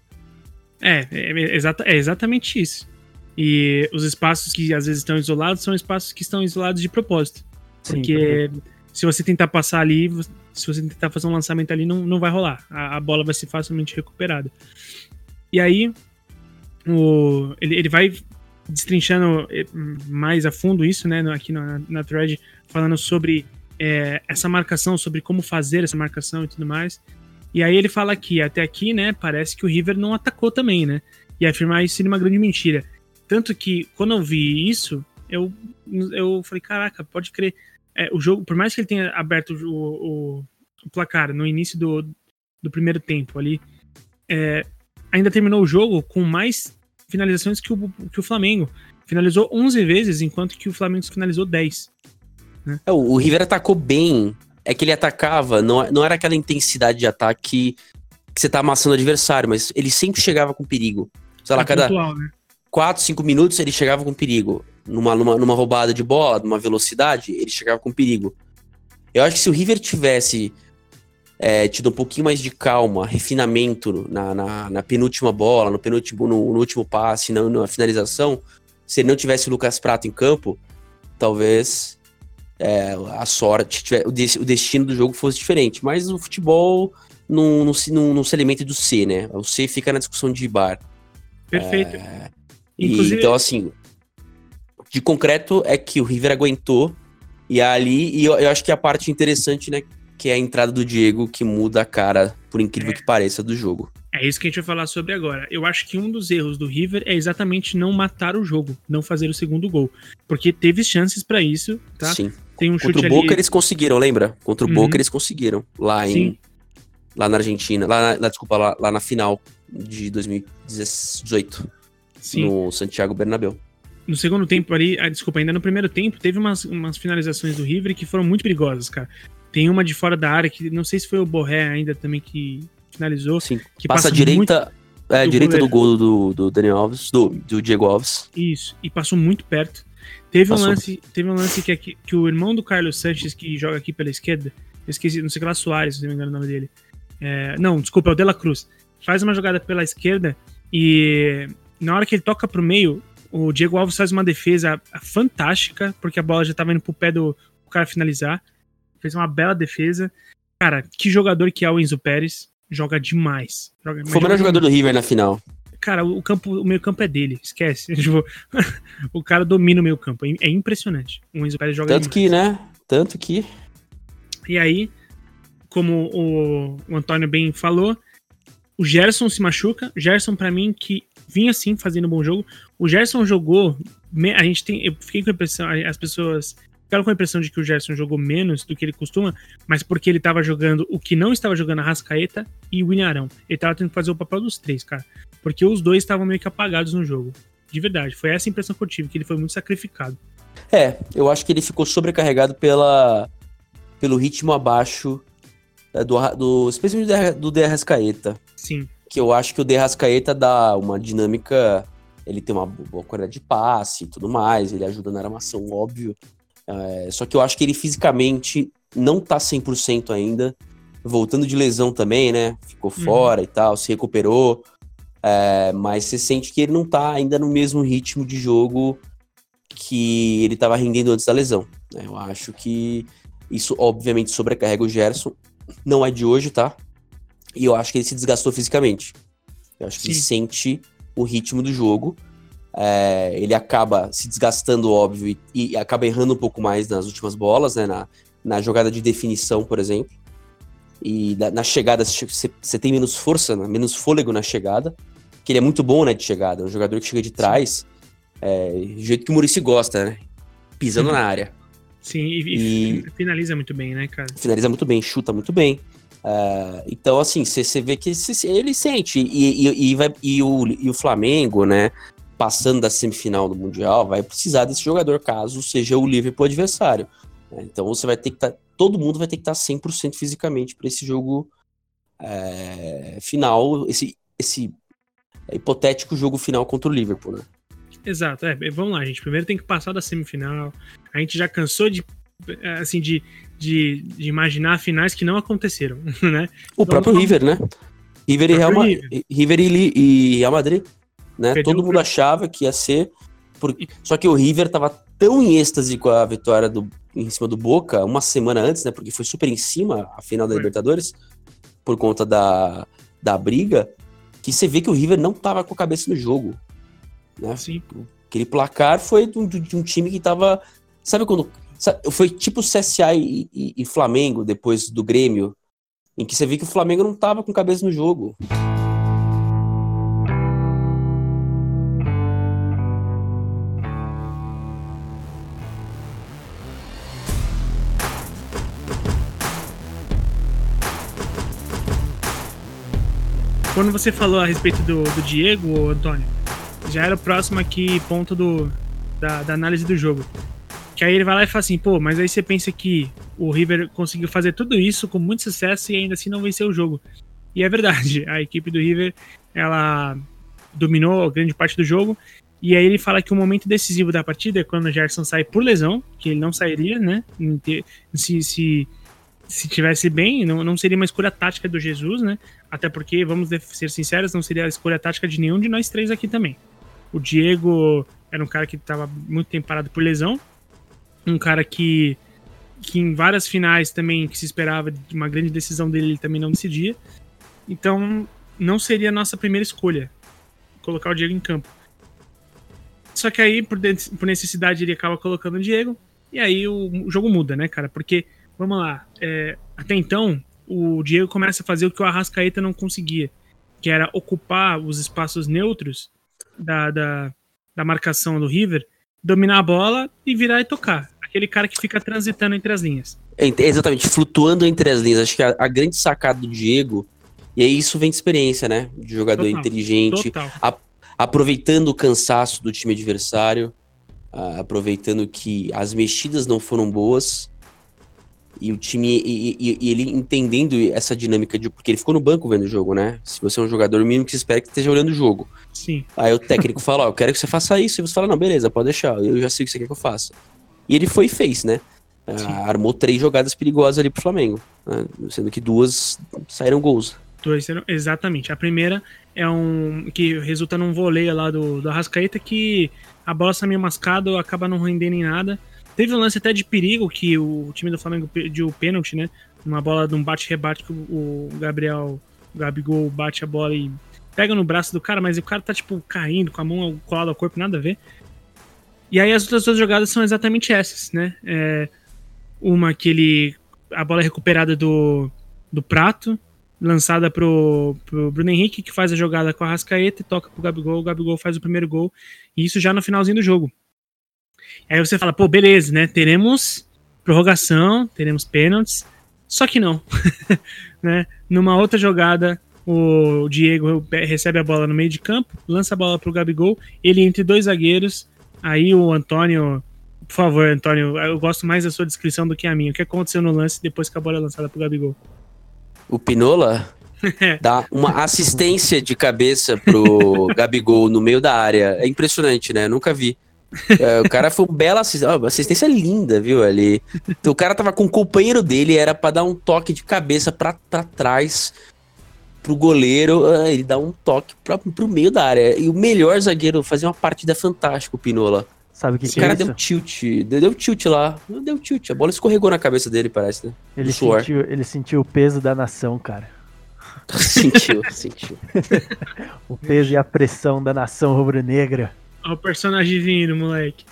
É, é, é exata- é exatamente isso. E os espaços que às vezes estão isolados são espaços que estão isolados de propósito. Sim, Porque se você tentar passar ali, se você tentar fazer um lançamento ali, não, não vai rolar. A, a bola vai ser facilmente recuperada. E aí, o, ele, ele vai destrinchando eh, mais a fundo isso, né, aqui na, na thread, falando sobre eh, essa marcação, sobre como fazer essa marcação e tudo mais. E aí ele fala que até aqui, né, parece que o River não atacou também, né? E afirmar isso seria uma grande mentira. Tanto que quando eu vi isso, eu, eu falei, caraca, pode crer. É, o jogo, por mais que ele tenha aberto o, o- o placar no início do, do primeiro tempo ali, é, ainda terminou o jogo com mais finalizações que o, que o Flamengo. Finalizou 11 vezes, enquanto que o Flamengo finalizou 10. É, o, o River atacou bem. É que ele atacava, não, não era aquela intensidade de ataque que você tá amassando o adversário, mas ele sempre chegava com perigo. Sei lá, É cada pontual, né? 4, 5 minutos ele chegava com perigo. Numa, numa, numa roubada de bola, numa velocidade, ele chegava com perigo. Eu acho que se o River tivesse é, tido um pouquinho mais de calma, refinamento na, na, na penúltima bola, no penúltimo, no, no último passe, na, na finalização, se ele não tivesse o Lucas Prato em campo, talvez é, a sorte, o, des- o destino do jogo fosse diferente. Mas o futebol não, não, se, não, não se alimenta do C, né? O C fica na discussão de bar. Perfeito. E, Inclusive, então, assim, de concreto é que o River aguentou. E ali, e eu, eu acho que a parte interessante, né? Que é a entrada do Diego, que muda a cara, por incrível É. que pareça, do jogo. É isso que a gente vai falar sobre agora. Eu acho que um dos erros do River é exatamente não matar o jogo, não fazer o segundo gol. Porque teve chances pra isso, tá? Sim. Tem um Contra o Boca ali. eles conseguiram, lembra? Contra o Uhum. Boca eles conseguiram. Lá em. Sim. Lá na Argentina. Lá, na- desculpa, lá, lá na final de 2018. Sim. No Santiago Bernabéu. no segundo tempo ali, ah, desculpa, ainda no primeiro tempo, teve umas, umas finalizações do River que foram muito perigosas, cara. Tem uma de fora da área que não sei se foi o Borré ainda também que finalizou, Sim. que Passa, passa, direita. É, do direita do goleiro. gol do, do Daniel Alves, do, do Diego Alves. Isso, e passou muito perto. Teve um Passou. lance, teve um lance que, é que, que o irmão do Carlos Sanches, que joga aqui pela esquerda, eu esqueci, não sei que lá, Soares, se não me engano o nome dele. É, não, desculpa, é o De La Cruz. Faz uma jogada pela esquerda e na hora que ele toca pro meio, o Diego Alves faz uma defesa fantástica, porque a bola já tava indo pro pé do, cara finalizar. Fez uma bela defesa. Cara, que jogador que é o Enzo Pérez. Joga demais. Joga, Foi o melhor joga jogador do River na final. Cara, o campo, o meio campo é dele, esquece. Tipo, o cara domina o meio campo. É impressionante. O Enzo Pérez joga Tanto que, demais. né? Tanto que. E aí, como o, o Antônio bem falou, o Gerson se machuca. O Gerson, pra mim, que vinha assim fazendo um bom jogo. O Gerson jogou. A gente tem. Eu fiquei com a impressão. As pessoas ficaram com a impressão de que o Gerson jogou menos do que ele costuma, mas porque ele tava jogando o que não estava jogando a Rascaeta e o William Arão. Ele tava tendo que fazer o papel dos três, cara. Porque os dois estavam meio que apagados no jogo. De verdade, foi essa a impressão que eu tive, que ele foi muito sacrificado. É, eu acho que ele ficou sobrecarregado pela, pelo ritmo abaixo é, do, do especialmente do De Arrascaeta. Sim. Que eu acho que o De Arrascaeta dá uma dinâmica. Ele tem uma boa qualidade de passe e tudo mais, ele ajuda na armação, óbvio. É, só que eu acho que ele fisicamente não tá 100% ainda. Voltando de lesão também, né? Ficou Uhum. fora e tal, se recuperou. É, mas você sente que ele não tá ainda no mesmo ritmo de jogo que ele tava rendendo antes da lesão. né? Eu acho que isso, obviamente, sobrecarrega o Gerson. Não é de hoje, tá? E eu acho que ele se desgastou fisicamente. Eu acho que ele Sim. sente o ritmo do jogo. É, ele acaba se desgastando, óbvio, e, e acaba errando um pouco mais nas últimas bolas, né? Na, na jogada de definição, por exemplo. E na, na chegada, você tem menos força, né? menos fôlego na chegada. Que ele é muito bom, né, de chegada. É um jogador que chega de trás. É, do jeito que o Murici gosta, né? Pisando Uhum. na área. Sim, e E- finaliza muito bem, né, cara? finaliza muito bem, chuta muito bem. É, então, assim, você vê que cê- ele sente. E, e, e vai, e, o, e o Flamengo, né, passando da semifinal do Mundial, vai precisar desse jogador caso seja o Liverpool adversário. né? Então, você vai ter que estar. todo mundo vai ter que estar 100% fisicamente para esse jogo é, final, esse, esse hipotético jogo final contra o Liverpool, né? Exato, é, vamos lá, gente. Primeiro tem que passar da semifinal. A gente já cansou de, é, assim, de, de, de imaginar finais que não aconteceram, né? O Vamos- próprio River, né? River e Real, próprio Ma- River e, e Real Madrid, né? Perdeu Todo mundo pr- achava que ia ser. Só que o River tava tão em êxtase com a vitória do... em cima do Boca uma semana antes, né? Porque foi super em cima a final da Foi. Libertadores, por conta da, da briga, que você vê que o River não tava com a cabeça no jogo. Né? Assim, Aquele placar foi de um, de um time que tava. Sabe quando. Foi tipo CSA e, e- e Flamengo depois do Grêmio, em que você vê que o Flamengo não tava com cabeça no jogo. quando você falou a respeito do, do Diego, Antônio, já era próximo aqui ponto do, da, da análise do jogo. Que aí ele vai lá e fala assim, pô, mas aí você pensa que o River conseguiu fazer tudo isso com muito sucesso e ainda assim não venceu o jogo. E é verdade, a equipe do River, ela dominou grande parte do jogo. E aí ele fala que o momento decisivo da partida é quando o Gerson sai por lesão, que ele não sairia, né? Se, se, se tivesse bem, não, não seria uma escolha tática do Jesus, né? Até porque, vamos ser sinceros, não seria a escolha tática de nenhum de nós três aqui também. O Diego era um cara que estava muito tempo parado por lesão. Um cara que, que em várias finais também que se esperava de uma grande decisão dele, ele também não decidia. Então, não seria a nossa primeira escolha colocar o Diego em campo. Só que aí, por, por necessidade, ele acaba colocando o Diego. E aí o, o jogo muda, né, cara? Porque, vamos lá, é, até então, o Diego começa a fazer o que o Arrascaeta não conseguia, que era ocupar os espaços neutros da, da, da marcação do River, dominar a bola e virar e tocar. Aquele cara que fica transitando entre as linhas. É, exatamente, flutuando entre as linhas. Acho que a, a grande sacada do Diego, e aí isso vem de experiência, né? De jogador Total, inteligente, Total. aproveitando o cansaço do time adversário, ah, aproveitando que as mexidas não foram boas. E o time, e, e- e ele entendendo essa dinâmica de. Porque ele ficou no banco vendo o jogo, né? Se você é um jogador, o mínimo que se espera é que esteja olhando o jogo. Sim. Aí o técnico fala, ó, eu quero que você faça isso. E você fala, não, beleza, pode deixar, eu já sei o que você quer que eu faça. E ele foi e fez, né? Ah, armou três jogadas perigosas ali pro Flamengo. né? Sendo que duas saíram gols. Dois Exatamente. A primeira é um. que resulta num voleio lá do, do Arrascaeta que a bola sai meio mascada, acaba não rendendo em nada. Teve um lance até de perigo que o time do Flamengo pediu o pênalti, né? Uma bola de um bate-rebate que o o Gabriel, o Gabigol bate a bola e pega no braço do cara, mas o cara tá, tipo, caindo com a mão colada ao corpo, nada a ver. E aí as outras duas jogadas são exatamente essas, né? É, uma que ele. A bola é recuperada do, do prato, lançada pro, pro Bruno Henrique, que faz a jogada com a Rascaeta e toca pro Gabigol, o Gabigol faz o primeiro gol, e isso já no finalzinho do jogo. Aí você fala, pô, beleza, né? Teremos prorrogação, teremos pênaltis. Só que não. né? Numa outra jogada, o Diego recebe a bola no meio de campo, lança a bola pro Gabigol, ele entre dois zagueiros. Aí o Antônio, por favor, Antônio, eu gosto mais da sua descrição do que a minha. O que aconteceu no lance depois que a bola é lançada pro Gabigol? O Pinola dá uma assistência de cabeça pro Gabigol no meio da área. É impressionante, né? Nunca vi. É, o cara foi um belo assistência. Oh, assistência linda, viu? Ali. Então, o cara tava com o companheiro dele, era para dar um toque de cabeça para trás pro goleiro. Ah, ele dá um toque pra, pro meio da área. E o melhor zagueiro fazia uma partida fantástica, o Pinola. Sabe o que, Esse que cara é isso? deu tilt. Deu, deu tilt lá. Deu tilt. A bola escorregou na cabeça dele, parece, né? Ele sentiu, ele sentiu o peso da nação, cara. sentiu, sentiu. O peso e a pressão da nação rubro-negra. Olha o personagem vindo, moleque.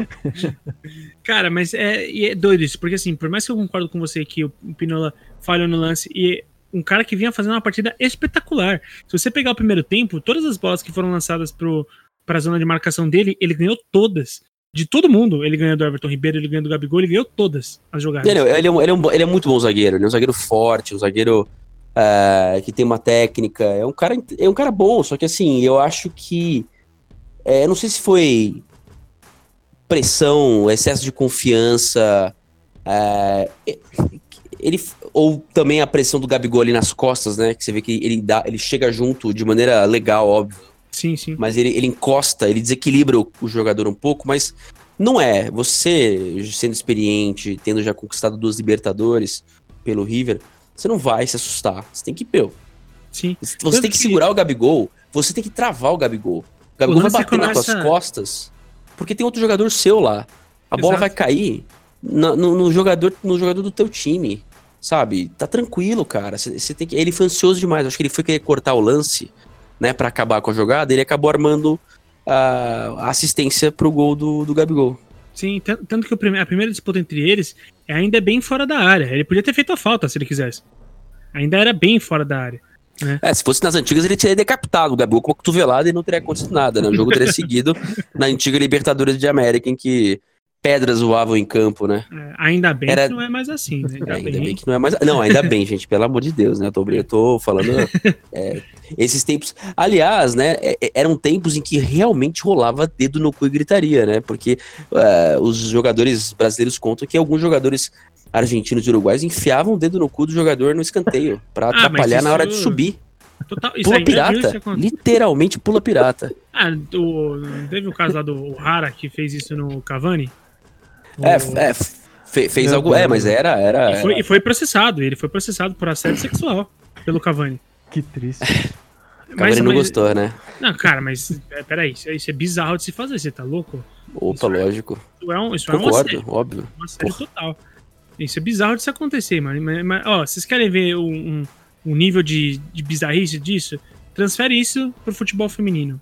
Cara, mas é, e é doido isso, porque assim, por mais que eu concordo com você que o Pinola falhou no lance e um cara que vinha fazendo uma partida espetacular. Se você pegar o primeiro tempo, todas as bolas que foram lançadas pro, pra zona de marcação dele, ele ganhou todas. De todo mundo. Ele ganhou do Everton Ribeiro, ele ganhou do Gabigol, ele ganhou todas as jogadas. Ele, ele é um, ele, é um, ele é muito bom zagueiro. Ele é um zagueiro forte, um zagueiro é, que tem uma técnica. É um cara, é um cara bom, só que assim, eu acho que. É, não sei se foi pressão, excesso de confiança. é, ele, ou também a pressão do Gabigol ali nas costas, né? Que você vê que ele, dá, ele chega junto de maneira legal, óbvio. Sim, sim. Mas ele, ele encosta, ele desequilibra o, o jogador um pouco, mas não é. Você, sendo experiente, tendo já conquistado duas Libertadores pelo River, você não vai se assustar. Você tem que, meu, sim. você Tanto tem que que- segurar o Gabigol, você tem que travar o Gabigol. O Gabigol vai lance bater nas começa- suas costas, porque tem outro jogador seu lá. A bola Exato. vai cair na- no, no jogador, no jogador do teu time, sabe? Tá tranquilo, cara. Você tem que. Ele foi ansioso demais. Acho que ele foi querer cortar o lance, né, Pra acabar com a jogada. Ele acabou armando a a assistência pro gol do, do Gabigol. Sim, tan- tanto que a primeira disputa entre eles é ainda bem fora da área. Ele podia ter feito a falta se ele quisesse. Ainda era bem fora da área. É, se fosse nas antigas, ele teria decapitado o Gabigol com uma cotovelada e não teria acontecido nada, né? O jogo teria seguido na antiga Libertadores de América, em que pedras voavam em campo, né? É, ainda bem Era- que não é mais assim, né? Ainda, ainda bem. bem que não é mais. Não, ainda bem, gente, pelo amor de Deus, né? Eu tô, eu tô falando. é, esses tempos. Aliás, né? é- é- eram tempos em que realmente rolava dedo no cu e gritaria, né? Porque é, os jogadores brasileiros contam que alguns jogadores argentinos e uruguais enfiavam o dedo no cu do jogador no escanteio pra Ah, atrapalhar na hora de isso- subir. Total, isso Pula pirata. isso? Literalmente pula pirata. Ah, o, teve o caso lá do Rara que fez isso no Cavani? É, é, fe- fez algo. É, mas era. era, E foi, era- e foi processado, ele foi processado por assédio sexual pelo Cavani. Que triste. O Cavani não gostou, né? Não, cara, mas é, peraí, isso, isso é bizarro de se fazer, você tá louco? Opa, Isso é- lógico. Isso é um, isso é um Concordo, assédio, óbvio. um assédio Porra. total. Isso é bizarro de se acontecer, mano. Mas, mas, ó, vocês querem ver um, um, um nível de, de bizarrice disso? Transfere isso pro futebol feminino.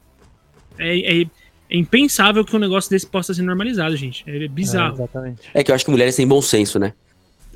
É, é, é impensável que um negócio desse possa ser normalizado, gente. É É, bizarro. exatamente. É que eu acho que mulheres têm bom senso, né?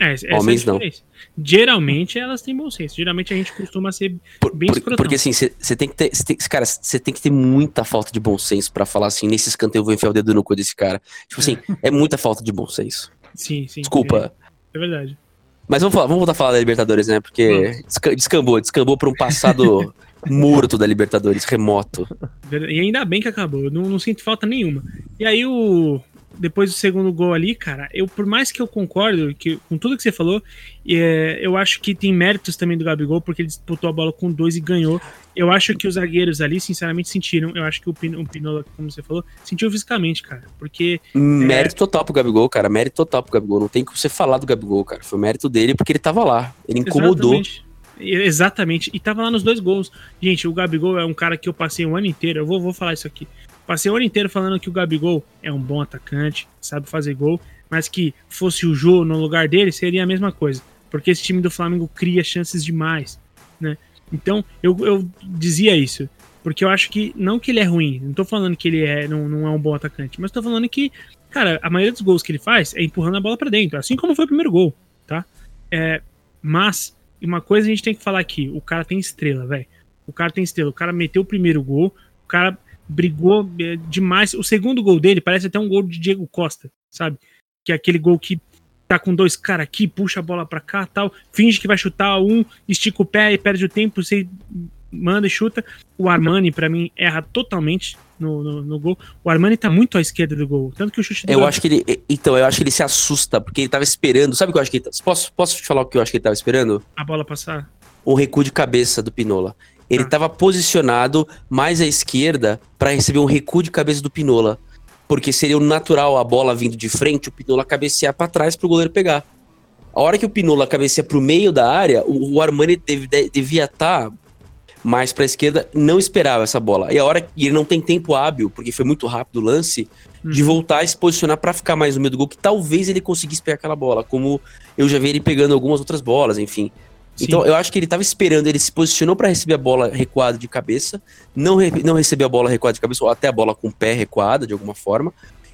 É, essa é a Homens não. diferença. Geralmente elas têm bom senso. Geralmente a gente costuma ser Por- bem por- porque assim, você tem que ter. cê tem- cara, você tem que ter muita falta de bom senso pra falar assim, nesse escanteio eu vou enfiar o dedo no cu desse cara. Tipo assim, é muita falta de bom senso. Sim, sim. Desculpa. É, é verdade. Mas vamos, falar, vamos voltar a falar da Libertadores, né? Porque descambou, descambou pra um passado morto da Libertadores, remoto. E ainda bem que acabou. Eu não, não sinto falta nenhuma. E aí o. Depois do segundo gol ali, cara, eu, por mais que eu concordo que, com tudo que você falou, é, eu acho que tem méritos também do Gabigol, porque ele disputou a bola com dois e ganhou. Eu acho que os zagueiros ali, sinceramente, sentiram. Eu acho que o, Pino, o Pinola, como você falou, sentiu fisicamente, cara. Porque Mérito total pro Gabigol, cara. Mérito total pro Gabigol. Não tem como você falar do Gabigol, cara. Foi mérito dele porque ele tava lá. Ele incomodou. Exatamente. Exatamente. E tava lá nos dois gols. Gente, o Gabigol é um cara que eu passei o ano inteiro. Eu vou, vou falar isso aqui. Passei o ano inteiro falando que o Gabigol é um bom atacante, sabe fazer gol, mas que fosse o Jô no lugar dele seria a mesma coisa. Porque esse time do Flamengo cria chances demais, né? Então, eu, eu dizia isso. Porque eu acho que, não que ele é ruim, não tô falando que ele é, não, não é um bom atacante, mas tô falando que, cara, a maioria dos gols que ele faz é empurrando a bola pra dentro, assim como foi o primeiro gol, tá? É, mas, uma coisa a gente tem que falar aqui: o cara tem estrela, velho. O cara tem estrela. O cara meteu o primeiro gol, o cara brigou é, demais. O segundo gol dele parece até um gol de Diego Costa, sabe? Que é aquele gol que tá com dois caras aqui, puxa a bola pra cá tal, finge que vai chutar um, estica o pé e perde o tempo, você manda e chuta. O Armani, para mim, erra totalmente no, no, no, gol. O Armani tá muito à esquerda do gol. Tanto que o chute Eu acho que ele. Então, eu acho que ele se assusta, porque ele tava esperando. Sabe o que eu acho que ele. Posso, posso te falar o que eu acho que ele tava esperando? A bola passar. Um recuo de cabeça do Pinola. Ele estava ah. posicionado mais à esquerda para receber um recuo de cabeça do Pinola porque seria o natural a bola vindo de frente, o Pinola cabecear para trás para o goleiro pegar. A hora que o Pinola cabeceia para o meio da área, o, o Armani devia estar tá mais para a esquerda, não esperava essa bola. E a hora que ele não tem tempo hábil, porque foi muito rápido o lance, uhum. de voltar a se posicionar para ficar mais no meio do gol, que talvez ele conseguisse pegar aquela bola, como eu já vi ele pegando algumas outras bolas, enfim. Então, eu acho que ele estava esperando, ele se posicionou para receber a bola recuada de cabeça, não, re, não recebeu a bola recuada de cabeça, ou até a bola com o pé recuada de alguma forma.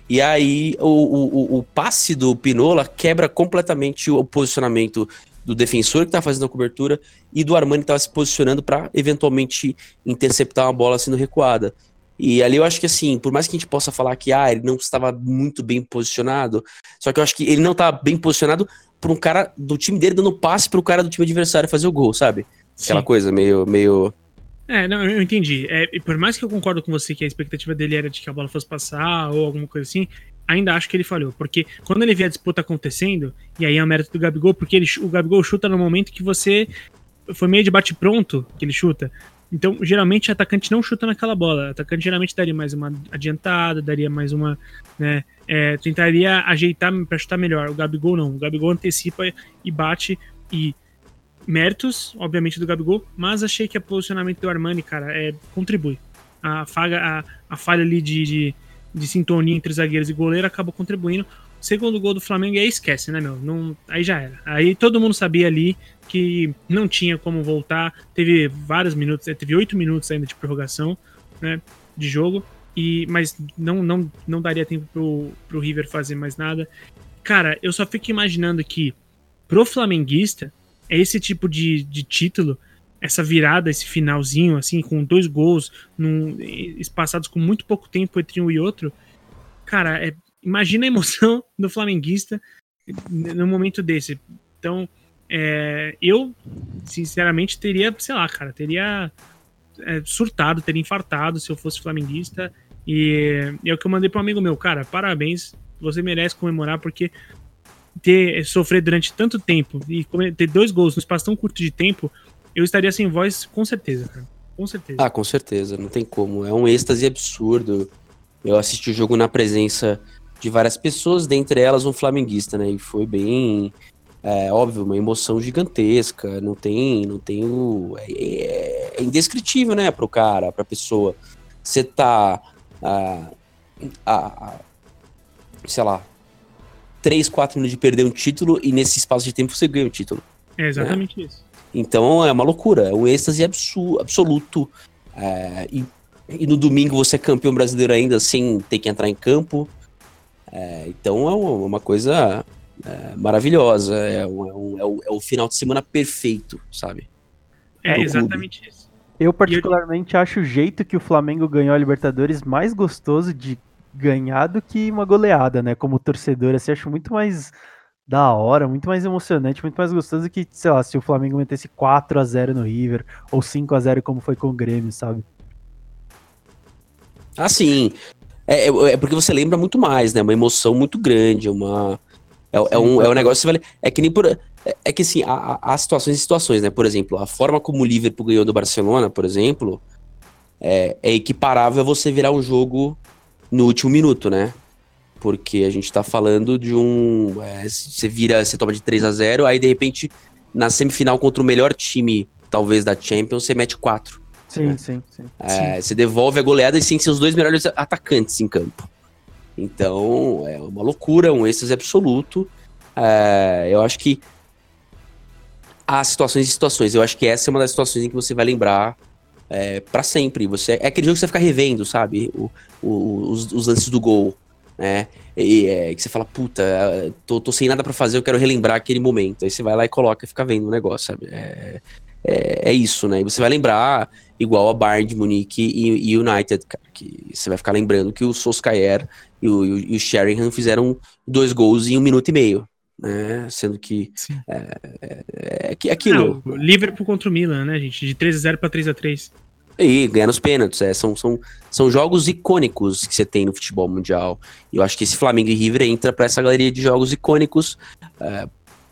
E aí o, o, o passe do Pinola quebra completamente o posicionamento do defensor que tá fazendo a cobertura e do Armani que estava se posicionando para eventualmente interceptar uma bola sendo recuada. E ali eu acho que assim, por mais que a gente possa falar que ah, ele não estava muito bem posicionado, só que eu acho que ele não estava bem posicionado pra um cara do time dele dando passe pro cara do time adversário fazer o gol, sabe? Aquela Sim. coisa meio, meio. É, não, eu entendi. É, por mais que eu concordo com você que a expectativa dele era de que a bola fosse passar ou alguma coisa assim, ainda acho que ele falhou. Porque quando ele vê a disputa acontecendo, e aí é o mérito do Gabigol, porque ele, o Gabigol chuta no momento que você. Foi meio de bate-pronto que ele chuta. Então, geralmente, o atacante não chuta naquela bola. O atacante geralmente daria mais uma adiantada, daria mais uma. Né, é, tentaria ajeitar para chutar melhor. O Gabigol não. O Gabigol antecipa e bate. E méritos, obviamente, do Gabigol, mas achei que o posicionamento do Armani, cara, é, contribui. A falha, a, a falha ali de, de, de sintonia entre zagueiros e goleiro acabou contribuindo. Segundo gol do Flamengo, aí esquece, né, meu? Não, aí já era. Aí todo mundo sabia ali que não tinha como voltar. Teve vários minutos, teve oito minutos ainda de prorrogação, né, de jogo. E, mas não, não, não daria tempo pro, pro River fazer mais nada. Cara, eu só fico imaginando que pro flamenguista, esse tipo de, de título, essa virada, esse finalzinho, assim, com dois gols num, espaçados com muito pouco tempo entre um e outro, cara, é imagina a emoção do flamenguista no momento desse. Então, é, eu, sinceramente, teria, sei lá, cara, teria é, surtado, teria infartado se eu fosse flamenguista. E, e é o que eu mandei para um amigo meu, cara, parabéns, você merece comemorar, porque ter sofrer durante tanto tempo e ter dois gols no espaço tão curto de tempo, eu estaria sem voz com certeza, cara. Com certeza. Ah, com certeza, não tem como. É um êxtase absurdo. Eu assisti o jogo na presença de várias pessoas, dentre elas um flamenguista, né? E foi bem, é, óbvio, uma emoção gigantesca. Não tem, não tem o, é, é, é indescritível, né, pro cara, pra pessoa. Você tá, a, a, a, sei lá, 3, 4 minutos de perder um título e nesse espaço de tempo você ganha o título. É exatamente né? isso. Então é uma loucura, é um êxtase absoluto. É, e, e, no domingo você é campeão brasileiro ainda sem ter que entrar em campo. É, então é uma, uma coisa é, maravilhosa. É, um, é, um, é, o, é, final de semana perfeito, sabe? É exatamente clube. isso. Eu particularmente eu... acho o jeito que o Flamengo ganhou a Libertadores mais gostoso de ganhar do que uma goleada, né? Como torcedor, assim, acho muito mais da hora, muito mais emocionante, muito mais gostoso do que, sei lá, se o Flamengo metesse 4 a 0 no River ou 5 a 0 como foi com o Grêmio, sabe? Ah, sim. É, é, é, porque você lembra muito mais, né? Uma emoção muito grande, uma. É, é um, é um negócio que vale. É que nem por. É, é que assim, há, há, situações e situações, né? Por exemplo, a forma como o Liverpool ganhou do Barcelona, por exemplo, é, é equiparável a você virar um jogo no último minuto, né? Porque a gente tá falando de um. É, você vira, você toma de 3 a 0 aí de repente, na semifinal contra o melhor time, talvez, da Champions, você mete 4. Sim, né? sim, sim. É, Você devolve a goleada e sem seus dois melhores atacantes em campo. Então, é uma loucura, um êxtase absoluto. É, eu acho que há situações e situações. Eu acho que essa é uma das situações em que você vai lembrar é, para sempre. Você É aquele jogo que você fica revendo, sabe? O, o, os, os, lances do gol. Né? E é, que você fala, puta, tô, tô sem nada para fazer, eu quero relembrar aquele momento. Aí você vai lá e coloca e fica vendo o negócio, sabe? É, é, é, isso, né? E você vai lembrar, igual a Bayern de Munique e, e United, cara, que você vai ficar lembrando que o Solskjaer e o, e o Sheringham fizeram dois gols em um minuto e meio, né? Sendo que é, é, é, é aquilo. Não, Liverpool contra o Milan, né, gente? De 3 a 0 para 3 a 3 e ganhar nos pênaltis. É, são, são, são jogos icônicos que você tem no futebol mundial. E eu acho que esse Flamengo e River entra para essa galeria de jogos icônicos é,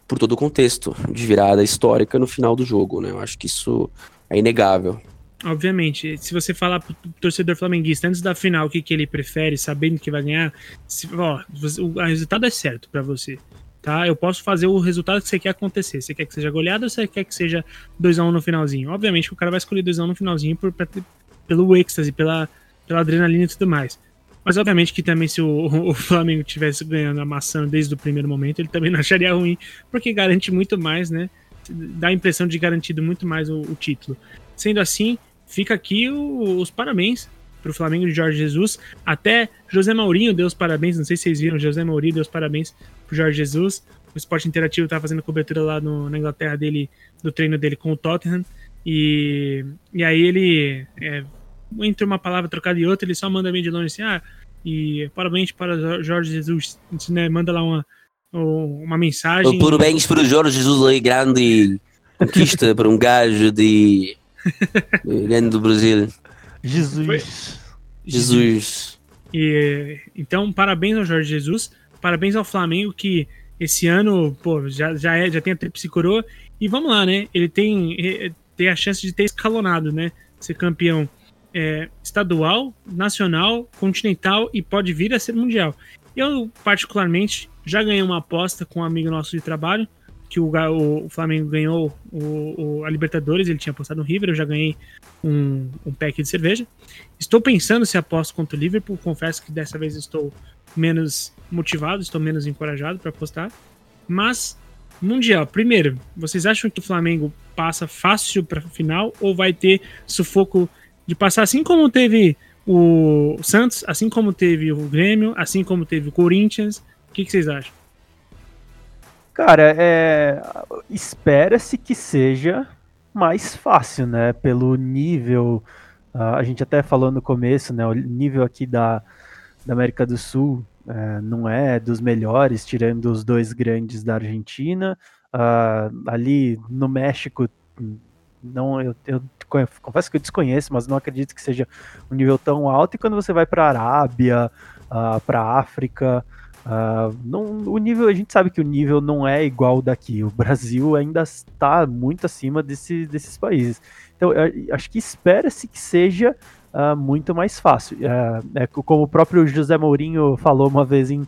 por todo o contexto de virada histórica no final do jogo. Né? Eu acho que isso é inegável. Obviamente, se você falar pro torcedor flamenguista antes da final o que, que ele prefere, sabendo que vai ganhar, se, ó, o resultado é certo para você tá? Eu posso fazer o resultado que você quer acontecer. Você quer que seja goleada ou você quer que seja 2x1 no finalzinho? Obviamente o cara vai escolher 2x1 no finalzinho por, pra, pelo êxtase, pela, pela adrenalina e tudo mais. Mas obviamente que também se o, o Flamengo tivesse ganhando a maçã desde o primeiro momento, ele também não acharia ruim, porque garante muito mais, né? Dá a impressão de garantido muito mais o, o título. Sendo assim, fica aqui o, os parabéns para o Flamengo de Jorge Jesus. Até José Maurinho deu os parabéns, não sei se vocês viram, José Maurinho deu os parabéns pro Jorge Jesus. O Esporte Interativo tá fazendo cobertura lá no, na Inglaterra dele, do treino dele com o Tottenham. E, e aí ele, é, entre uma palavra trocada e outra, ele só manda bem de longe assim, ah, e parabéns para Jorge Jesus, né? Manda lá uma, uma mensagem. Parabéns para o Jorge Jesus aí, grande conquista para um gajo de, de grande do Brasil. Jesus. Foi... Jesus. E, então, parabéns ao Jorge Jesus parabéns ao Flamengo que esse ano, pô, já, já, é, já tem a tríplice coroa. E vamos lá, né? Ele tem, tem a chance de ter escalonado, né? Ser campeão é, estadual, nacional, continental e pode vir a ser mundial. Eu, particularmente, já ganhei uma aposta com um amigo nosso de trabalho, que o, o, o Flamengo ganhou o, o, a Libertadores, ele tinha apostado no River, eu já ganhei um, um pack de cerveja. Estou pensando se aposto contra o Liverpool, confesso que dessa vez estou menos motivado, estou menos encorajado para apostar. Mas, Mundial, primeiro, vocês acham que o Flamengo passa fácil para final ou vai ter sufoco de passar assim como teve o Santos, assim como teve o Grêmio, assim como teve o Corinthians? O que, que vocês acham? Cara, é... espera-se que seja mais fácil, né? Pelo nível, uh, a gente até falou no começo, né? O nível aqui da, da América do Sul é, não é dos melhores, tirando os dois grandes da Argentina. Uh, ali no México, não, eu, eu, confesso que eu desconheço, mas não acredito que seja um nível tão alto. E quando você vai para a Arábia, uh, para a África, uh, não, o nível a gente sabe que o nível não é igual daqui. O Brasil ainda está muito acima desse, desses países. Então, acho que espera-se que seja uh, muito mais fácil. Uh, é, como o próprio José Mourinho falou uma vez em,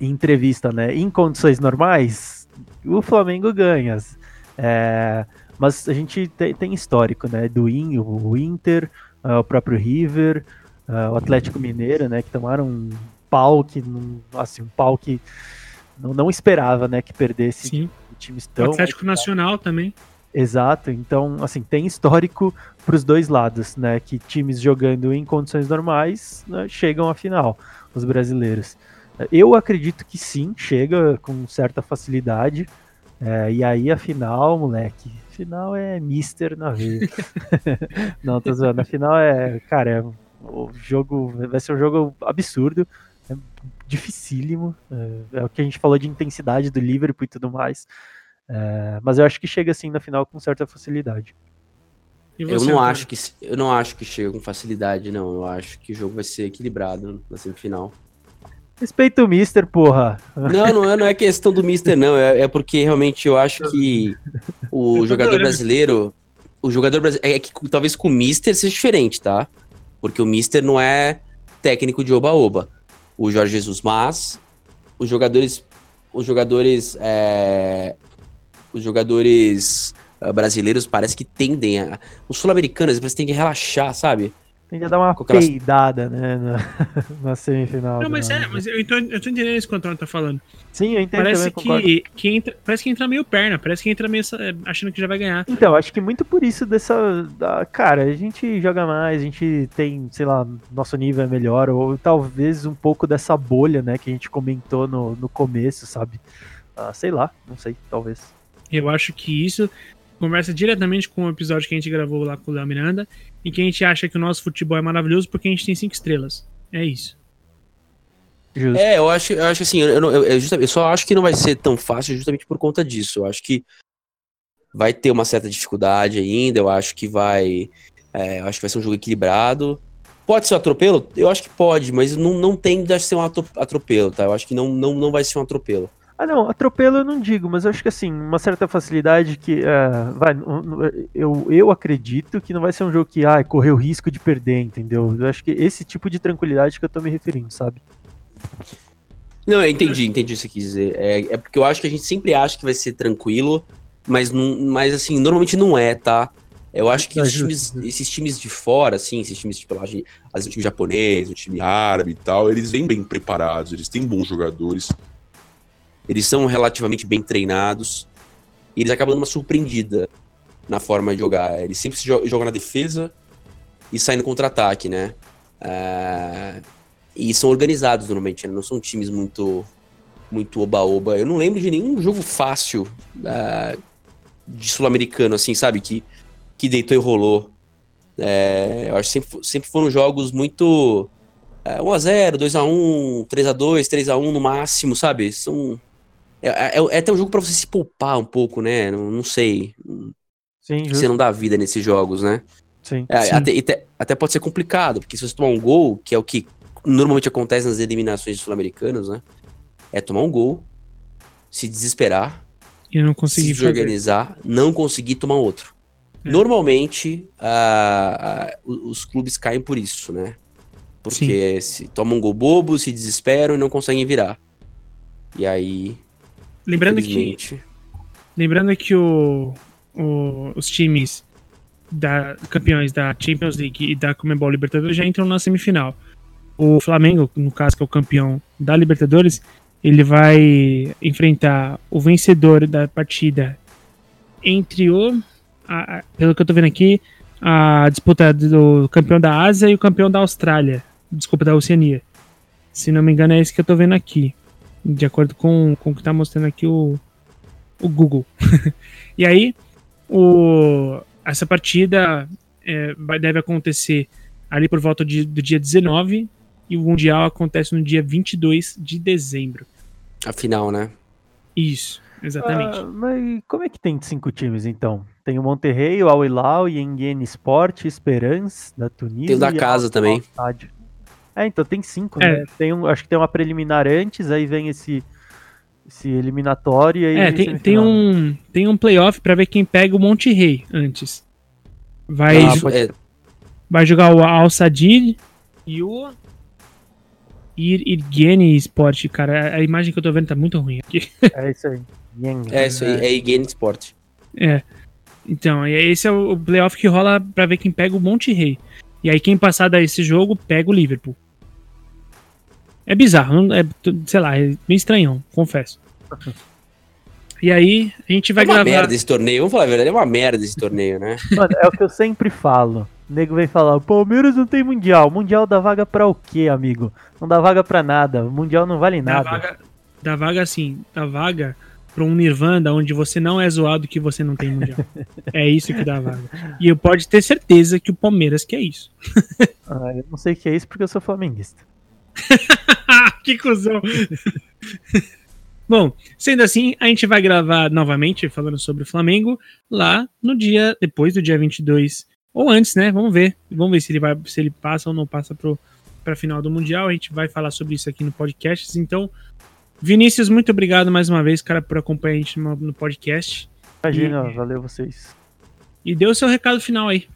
em entrevista, né? Em condições normais, o Flamengo ganha. É, mas a gente tem, tem, histórico, né? Do In, o Inter, uh, o próprio River, o Atlético Mineiro, né? Que tomaram um pau que não, assim, um pau que não, não esperava, né? Que perdesse Sim. times tão. O Atlético Nacional também. Exato, então, assim, tem histórico para os dois lados, né? Que times jogando em condições normais né, chegam à final, os brasileiros. Eu acredito que sim, chega com certa facilidade. É, e aí a final, moleque, final é Mister na veia. Não, tô zoando. A final é, cara, é, o jogo vai ser um jogo absurdo, é dificílimo. É, é o que a gente falou de intensidade do Liverpool e tudo mais. É, mas eu acho que chega assim na final com certa facilidade. eu não acho que eu não acho que chega com facilidade, não. Eu acho que o jogo vai ser equilibrado na semifinal. Respeita o Mister, porra. Não, não é, não é questão do Mister, não. É, é porque realmente eu acho que o jogador brasileiro. O jogador brasileiro. É que talvez com o Mister seja diferente, tá? Porque o Mister não é técnico de oba-oba. O Jorge Jesus, mas os jogadores. Os jogadores é, os jogadores uh, brasileiros parece que tendem a. Os sul-americanos que têm que relaxar, sabe? Tem que dar uma aquelas... peidada, né, na, na, semifinal. Não, mas é, mas eu tô, eu tô entendendo isso que o Antônio tá falando. Sim, eu entendo parece que, que entra, Parece que entra meio perna, parece que entra meio achando que já vai ganhar. Então, acho que muito por isso dessa... Da, cara, a gente joga mais, a gente tem, sei lá, nosso nível é melhor, ou talvez um pouco dessa bolha, né, que a gente comentou no, no começo, sabe? Ah, sei lá, não sei, talvez. Eu acho que isso conversa diretamente com o episódio que a gente gravou lá com o Léo Miranda, em que a gente acha que o nosso futebol é maravilhoso porque a gente tem cinco estrelas. É isso. Justo. É, eu acho, eu acho assim, eu, eu, eu, eu, só acho que não vai ser tão fácil justamente por conta disso. Eu acho que vai ter uma certa dificuldade ainda, eu acho que vai. É, acho que vai ser um jogo equilibrado. Pode ser um atropelo? Eu acho que pode, mas não, não tem de ser um atropelo, tá? Eu acho que não, não, não vai ser um atropelo. Ah, não, atropelo eu não digo, mas eu acho que assim, uma certa facilidade que. Uh, vai, eu, eu acredito que não vai ser um jogo que, ah, correu risco de perder, entendeu? Eu acho que esse tipo de tranquilidade que eu tô me referindo, sabe? Não, eu entendi, entendi o que você quis dizer. É, é porque eu acho que a gente sempre acha que vai ser tranquilo, mas, não, mas assim, normalmente não é, tá? Eu acho que é esses times, esses times de fora, assim, esses times, tipo, às vezes o time japonês, o time árabe e tal, eles vêm bem preparados, eles têm bons jogadores, eles são relativamente bem treinados, e eles acabam dando uma surpreendida na forma de jogar. Eles sempre se jogam na defesa e saem no contra-ataque, né? Uh, e são organizados normalmente, né? não são times muito muito oba-oba. Eu não lembro de nenhum jogo fácil uh, de sul-americano, assim, sabe? Que, que deitou e rolou. É, eu acho que sempre, sempre foram jogos muito é, 1x0, 2x1, 3x2, 3x1 no máximo, sabe? São. É, é, é até um jogo para você se poupar um pouco, né? Não, não sei. Sim, você não dá vida nesses jogos, né? Sim, é, sim. Até, até, até, pode ser complicado, porque se você tomar um gol, que é o que normalmente acontece nas eliminações sul-americanas, né? É tomar um gol, se desesperar, e não conseguir se organizar, não conseguir tomar outro. É. Normalmente, os clubes caem por isso, né? Porque Sim. se tomam um gol bobo, se desesperam e não conseguem virar. E aí. Lembrando que. Lembrando que o, o, os times da campeões da Champions League e da Comebol Libertadores já entram na semifinal. O Flamengo, no caso que é o campeão da Libertadores, ele vai enfrentar o vencedor da partida entre o. A, a, pelo que eu tô vendo aqui, a disputa do campeão da Ásia e o campeão da Austrália. Desculpa, da Oceania. Se não me engano, é esse que eu tô vendo aqui. De acordo com, com o que tá mostrando aqui o, o Google. e aí, o, essa partida é, deve acontecer ali por volta de, do dia 19 e o Mundial acontece no dia 22 de dezembro. A final, né? Isso, exatamente. Ah, mas como é que tem cinco times, então? Tem o Monterrey, o Al Hilal, o Yengen Sport, Esperance, da Tunísia. Tem o da casa também. É, então tem cinco, é. né? Tem um, acho que tem uma preliminar antes, aí vem esse, esse eliminatório e aí É, tem, tem, um, tem um playoff pra ver quem pega o Monterrey antes. Vai, ah, pode... vai jogar o Al Sadid e o Irgene Sport, cara. A imagem que eu tô vendo tá muito ruim aqui. É isso aí. É isso aí, é Irgene Sport. É. Então, esse é o playoff que rola pra ver quem pega o Monte Rei. E aí quem passar desse jogo pega o Liverpool. É bizarro, é, sei lá, é meio estranhão, confesso. E aí, a gente vai gravar. É uma gravar... merda esse torneio, vamos falar a verdade, é uma merda esse torneio, né? Mano, é o que eu sempre falo. O nego vem falar, o Palmeiras não tem mundial. Mundial dá vaga pra o quê, amigo? Não dá vaga pra nada. O mundial não vale nada. Dá vaga, dá vaga assim, dá vaga pra um Nirvana onde você não é zoado que você não tem mundial. é isso que dá vaga. E eu pode ter certeza que o Palmeiras quer isso. ah, eu não sei o que é isso porque eu sou flamenguista. que cuzão. Bom, sendo assim, a gente vai gravar novamente falando sobre o Flamengo lá no dia depois do dia 22 ou antes, né? Vamos ver. Vamos ver se ele vai, se ele passa ou não passa para a final do Mundial. A gente vai falar sobre isso aqui no podcast. Então, Vinícius, muito obrigado mais uma vez, cara, por acompanhar a gente no, no podcast. Imagina, e, valeu vocês. E dê o seu recado final aí.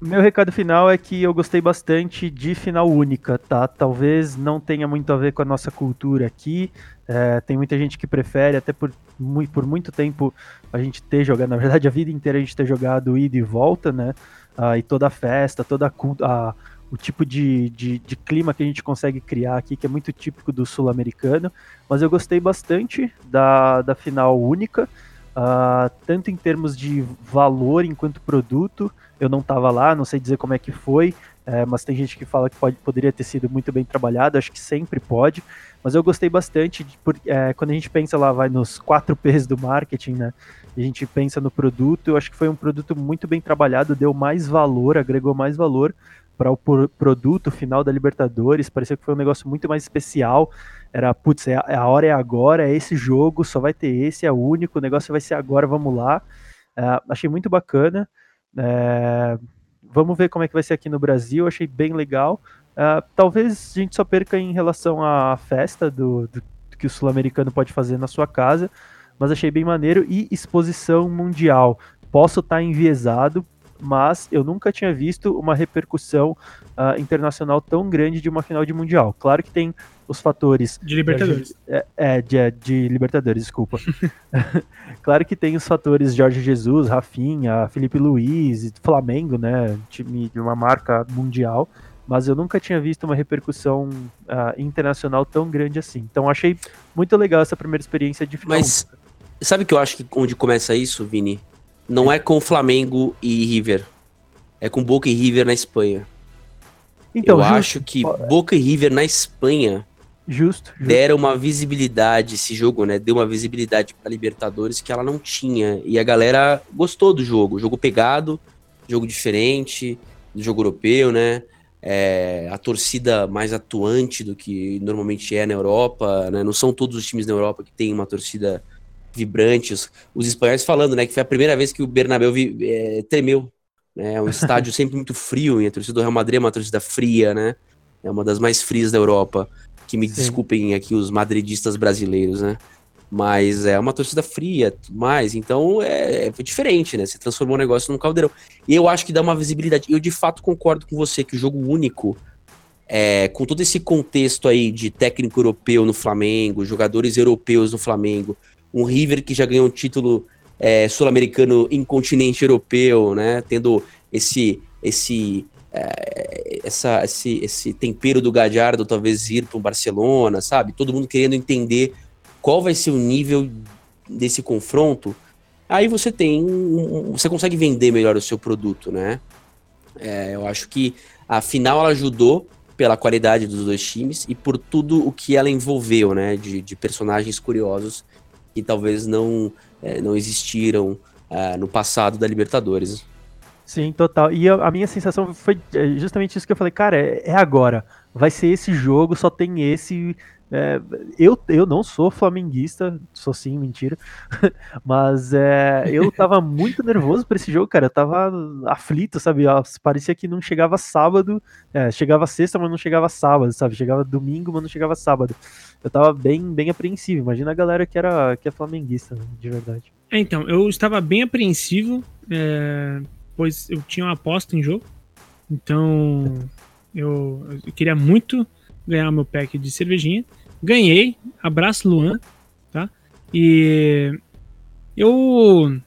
Meu recado final é que eu gostei bastante de final única, tá? Talvez não tenha muito a ver com a nossa cultura aqui. É, tem muita gente que prefere, até por, por muito tempo a gente ter jogado, na verdade a vida inteira a gente ter jogado ida e volta, né? uh, e toda a festa, toda a, a o tipo de, de, de, clima que a gente consegue criar aqui, que é muito típico do sul-americano. Mas eu gostei bastante da, da final única, uh, tanto em termos de valor enquanto produto. Eu não estava lá, não sei dizer como é que foi, é, mas tem gente que fala que pode, poderia ter sido muito bem trabalhado, acho que sempre pode. Mas eu gostei bastante, de, por, é, quando a gente pensa lá, vai nos 4 P's do marketing, né? a gente pensa no produto, eu acho que foi um produto muito bem trabalhado, deu mais valor, agregou mais valor para o produto final da Libertadores. Parecia que foi um negócio muito mais especial. Era, putz, é a, é a hora é agora, é esse jogo, só vai ter esse, é o único, o negócio vai ser agora, vamos lá. É, achei muito bacana. É, vamos ver como é que vai ser aqui no Brasil, achei bem legal. Talvez a gente só perca em relação à festa do, do que o sul-americano pode fazer na sua casa, mas achei bem maneiro e exposição mundial. Posso estar tá enviesado, mas eu nunca tinha visto uma repercussão uh, internacional tão grande de uma final de mundial. Claro que tem os fatores de Libertadores. É, é de, é, de Libertadores, desculpa. claro que tem os fatores Jorge Jesus, Rafinha, Felipe Luiz, Flamengo, né, time de uma marca mundial mas eu nunca tinha visto uma repercussão uh, internacional tão grande assim. Então achei muito legal essa primeira experiência de final. Mas Sabe que eu acho que onde começa isso, Vini? Não é com Flamengo e River. É com Boca e River na Espanha. Então, eu justo. acho que Boca e River na Espanha justo, justo. deram uma visibilidade esse jogo, né? Deu uma visibilidade para Libertadores que ela não tinha e a galera gostou do jogo, jogo pegado, jogo diferente, jogo europeu, né? É, a torcida mais atuante do que normalmente é na Europa, né? Não são todos os times na Europa que têm uma torcida vibrantes. Os espanhóis falando, né, que foi a primeira vez que o Bernabéu vi, é, tremeu. Né, é um estádio sempre muito frio, e a torcida do Real Madrid é uma torcida fria, né? É uma das mais frias da Europa. Que me Sim. desculpem aqui os madridistas brasileiros, né? Mas é uma torcida fria, mais. Então é, é diferente, né? Você transformou o negócio num caldeirão. E eu acho que dá uma visibilidade. Eu de fato concordo com você que o jogo único, é, com todo esse contexto aí de técnico europeu no Flamengo, jogadores europeus no Flamengo, um River que já ganhou um título é, sul-americano em continente europeu, né? Tendo esse esse é, essa, esse, esse tempero do Gadiardo talvez ir para o Barcelona, sabe? Todo mundo querendo entender qual vai ser o nível desse confronto. Aí você tem, um, você consegue vender melhor o seu produto, né? É, eu acho que a final ela ajudou pela qualidade dos dois times e por tudo o que ela envolveu, né? De, de personagens curiosos que talvez não, é, não existiram é, no passado da Libertadores. Sim, total. E a, a, minha sensação foi é, justamente isso que eu falei, cara, é, é agora. Vai ser esse jogo, só tem esse. É, eu, eu não sou flamenguista, sou sim, mentira. Mas é, eu tava muito nervoso para esse jogo, cara. Eu tava aflito, sabe? Parecia que não chegava sábado. É, chegava sexta, mas não chegava sábado, sabe? Chegava domingo, mas não chegava sábado eu tava bem, bem apreensivo. Imagina a galera que, era, que é flamenguista, né, de verdade. É, então, eu estava bem apreensivo, é, pois eu tinha uma aposta em jogo. Então, eu, eu, queria muito ganhar meu pack de cervejinha. Ganhei, abraço Luan, tá? E eu,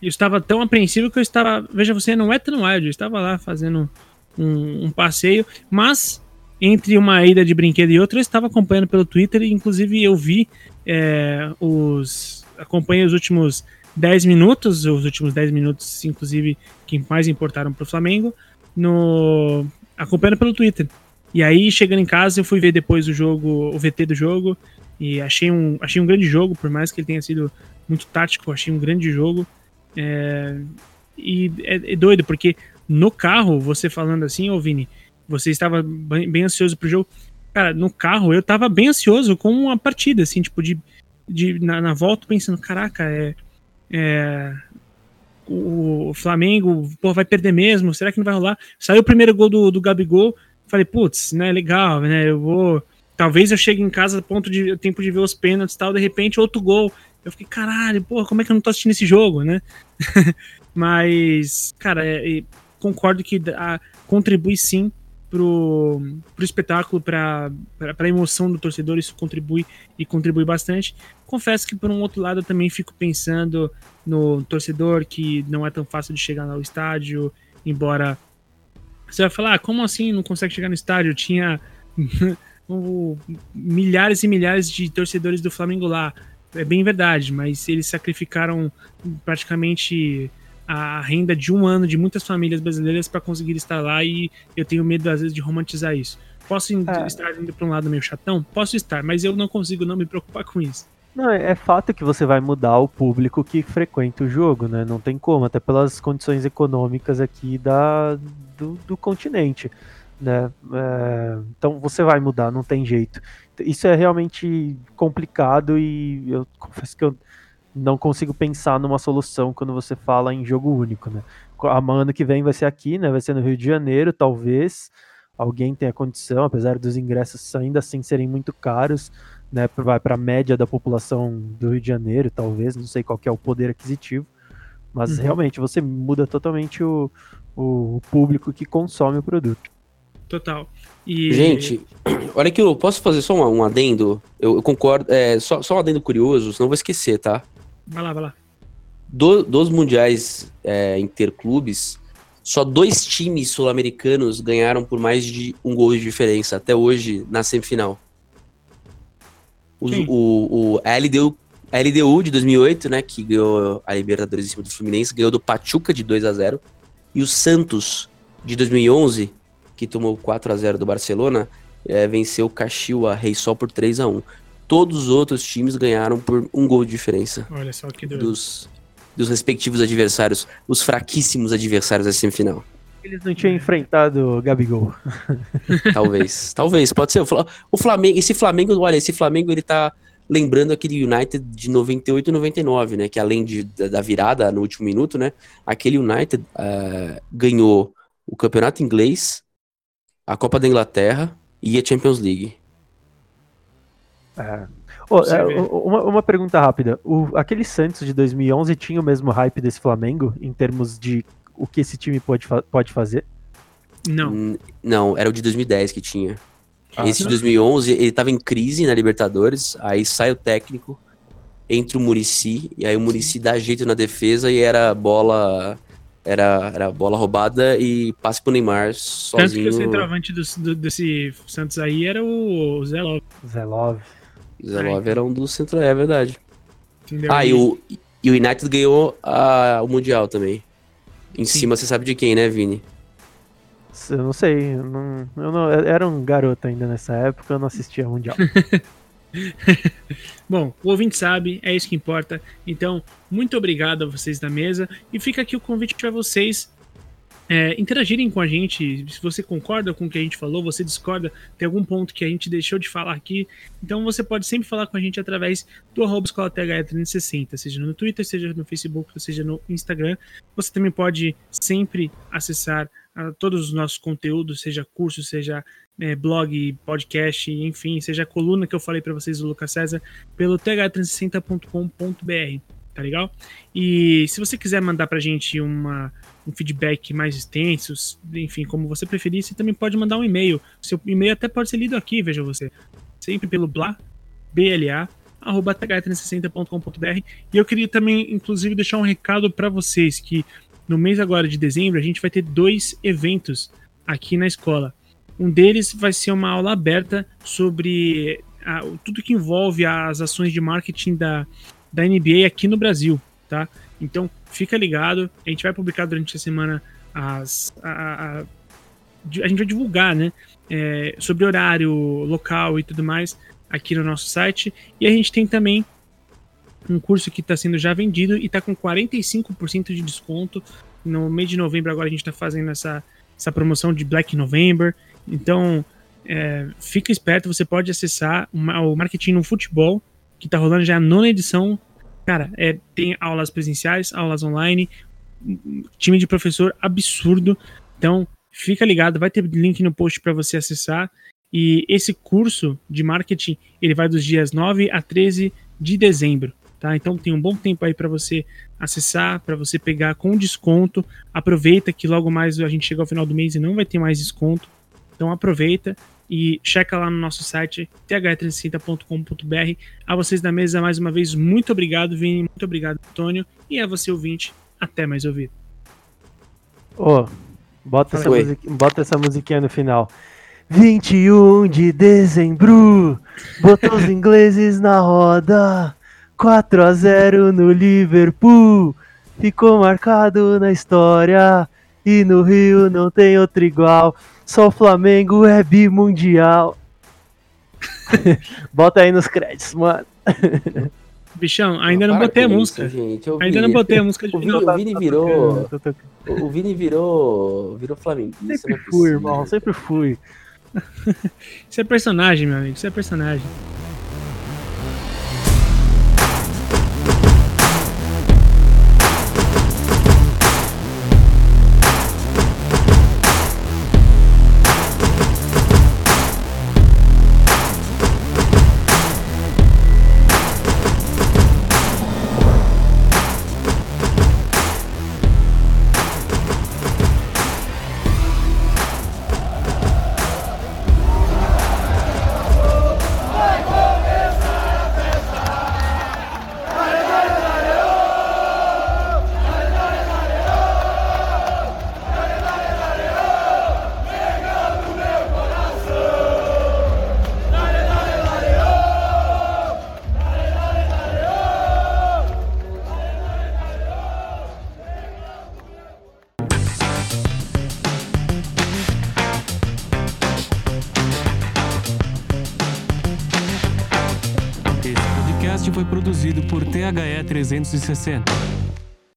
eu estava tão apreensivo que eu estava. Veja, você não é tão wild, eu estava lá fazendo um, um passeio, mas entre uma ida de brinquedo e outra, eu estava acompanhando pelo Twitter, e inclusive eu vi é, os. acompanhei os últimos 10 minutos, os últimos 10 minutos, inclusive, que mais importaram para o Flamengo, no acompanhando pelo Twitter. E aí, chegando em casa, eu fui ver depois o jogo, o VT do jogo, e achei um, achei um grande jogo, por mais que ele tenha sido muito tático, achei um grande jogo. É, e é, é doido, porque no carro, você falando assim, ô Vini, você estava bem, bem ansioso pro jogo. Cara, no carro eu tava bem ansioso com a partida, assim, tipo, de, de na, na volta pensando, caraca, é, é o Flamengo, pô, vai perder mesmo, será que não vai rolar? Saiu o primeiro gol do, do Gabigol, falei, putz, né, legal, né, eu vou, talvez eu chegue em casa ponto de, tempo de ver os pênaltis e tal, de repente outro gol, eu fiquei, caralho, pô, como é que eu não tô assistindo esse jogo, né? Mas, cara, é, concordo que a, contribui sim pro, pro espetáculo, para a emoção do torcedor, isso contribui e contribui bastante. Confesso que, por um outro lado, eu também fico pensando no torcedor que não é tão fácil de chegar ao estádio, embora você vai falar, ah, como assim não consegue chegar no estádio? Tinha milhares e milhares de torcedores do Flamengo lá. É bem verdade, mas eles sacrificaram praticamente a renda de um ano de muitas famílias brasileiras para conseguir estar lá e eu tenho medo às vezes de romantizar isso. Posso É. estar indo pra um lado meio chatão? Posso estar, mas eu não consigo não me preocupar com isso. Não, é, é fato que você vai mudar o público que frequenta o jogo, né? Não tem como, até pelas condições econômicas aqui da, do, do continente, né? É, então você vai mudar, não tem jeito. Isso é realmente complicado e eu confesso que eu não consigo pensar numa solução quando você fala em jogo único, né? A ano que vem vai ser aqui, né? Vai ser no Rio de Janeiro, talvez alguém tenha condição, apesar dos ingressos ainda assim serem muito caros, né? Vai para a média da população do Rio de Janeiro, talvez, não sei qual que é o poder aquisitivo, mas Uhum. realmente você muda totalmente o, o público que consome o produto. Total. E, Gente, olha que eu posso fazer só um, um adendo? Eu, eu concordo, é, só, só um adendo curioso, senão eu vou esquecer, tá? Vai lá, vai lá. Do- dos mundiais é, interclubes, só dois times sul-americanos ganharam por mais de um gol de diferença até hoje na semifinal. O, o, a, LDU, a LDU de 2008, né, que ganhou a Libertadores em cima do Fluminense, ganhou do Pachuca de 2 a 0 E o Santos de 2011, que tomou 4 a 0 do Barcelona, é, venceu o Caxiua Rei Sol por 3 a 1 Todos os outros times ganharam por um gol de diferença Olha só que doido. dos, dos respectivos adversários, os fraquíssimos adversários da semifinal. Eles não tinham enfrentado o Gabigol. Talvez, talvez, pode ser. O Fla- O Flamengo, esse Flamengo, olha, esse Flamengo ele tá lembrando aquele United de 98 e 99, né? Que além de, da, da virada no último minuto, né? Aquele United eh, ganhou o campeonato inglês, a Copa da Inglaterra e a Champions League. É. Oh, uma, uma, pergunta rápida. O, aquele Santos de 2011 tinha o mesmo hype desse Flamengo em termos de o que esse time pode, pode fazer? Não. Hum, não, era o de 2010 que tinha. Ah, esse tá. de 2011, ele tava em crise na Libertadores, aí sai o técnico, entra o Murici, e aí o Murici dá jeito na defesa e era bola era, era bola roubada e passe pro Neymar sozinho. Tanto que o centroavante do, do, desse Santos aí era o Zelov. 19 era um dos centro, é verdade. Entendeu? Ah, e o, e o United ganhou a, o Mundial também. Em Sim. cima, você sabe de quem, né, Vini? Eu não sei, eu não, eu não eu era um garoto ainda nessa época, eu não assistia Mundial. Bom, o ouvinte sabe, é isso que importa. Então, muito obrigado a vocês da mesa e fica aqui o convite para vocês é, interagirem com a gente. Se você concorda com o que a gente falou, você discorda, tem algum ponto que a gente deixou de falar aqui. Então, você pode sempre falar com a gente através do arroba escola THE360, seja no Twitter, seja no Facebook, seja no Instagram. Você também pode sempre acessar a todos os nossos conteúdos, seja curso, seja é, blog, podcast, enfim, seja a coluna que eu falei para vocês do Lucas César, pelo th360.com.br, tá legal? E se você quiser mandar pra gente uma, um feedback mais extenso, enfim, como você preferir, você também pode mandar um e-mail. Seu e-mail até pode ser lido aqui, veja você. Sempre pelo bla, bla, arroba th360.com.br. E eu queria também, inclusive, deixar um recado para vocês que no mês agora de dezembro a gente vai ter dois eventos aqui na escola. Um deles vai ser uma aula aberta sobre a- tudo que envolve as ações de marketing da, da NBA aqui no Brasil, tá? Então fica ligado, a gente vai publicar durante a semana as. A, a- a- gente vai divulgar, né? é, sobre horário, local e tudo mais aqui no nosso site. E a gente tem também um curso que está sendo já vendido e está com 45% de desconto. No mês de novembro agora a gente está fazendo essa, essa promoção de Black November. Então, é, fica esperto, você pode acessar uma- o Marketing no Futebol, que tá rolando já a nona edição. Cara, é, tem aulas presenciais, aulas online, time de professor absurdo. Então, fica ligado, vai ter link no post para você acessar. E esse curso de marketing, ele vai dos dias 9 a 13 de dezembro, tá? Então tem um bom tempo aí para você acessar, para você pegar com desconto. Aproveita que logo mais a gente chega ao final do mês e não vai ter mais desconto. Então aproveita e checa lá no nosso site th360.com.br. A vocês da mesa, mais uma vez, muito obrigado, Vini, muito obrigado, Antônio. E a você, ouvinte, até mais ouvir. Ô, bota, essa Oi. musiqui- bota essa musiquinha no final. 21 de dezembro, botou os ingleses na roda. 4 a 0 no Liverpool, ficou marcado na história. E no Rio não tem outro igual. Só o Flamengo é bimundial. Bota aí nos créditos, mano. Bichão, ainda não, para botei a música. isso, gente. Eu Ainda vi- não botei a música de O Vini, final. o Vini virou. Tô tocando. O Vini virou. Virou flamenguista. Sempre não é fui, possível. irmão, sempre fui. Isso é personagem, meu amigo. Isso é personagem. 360.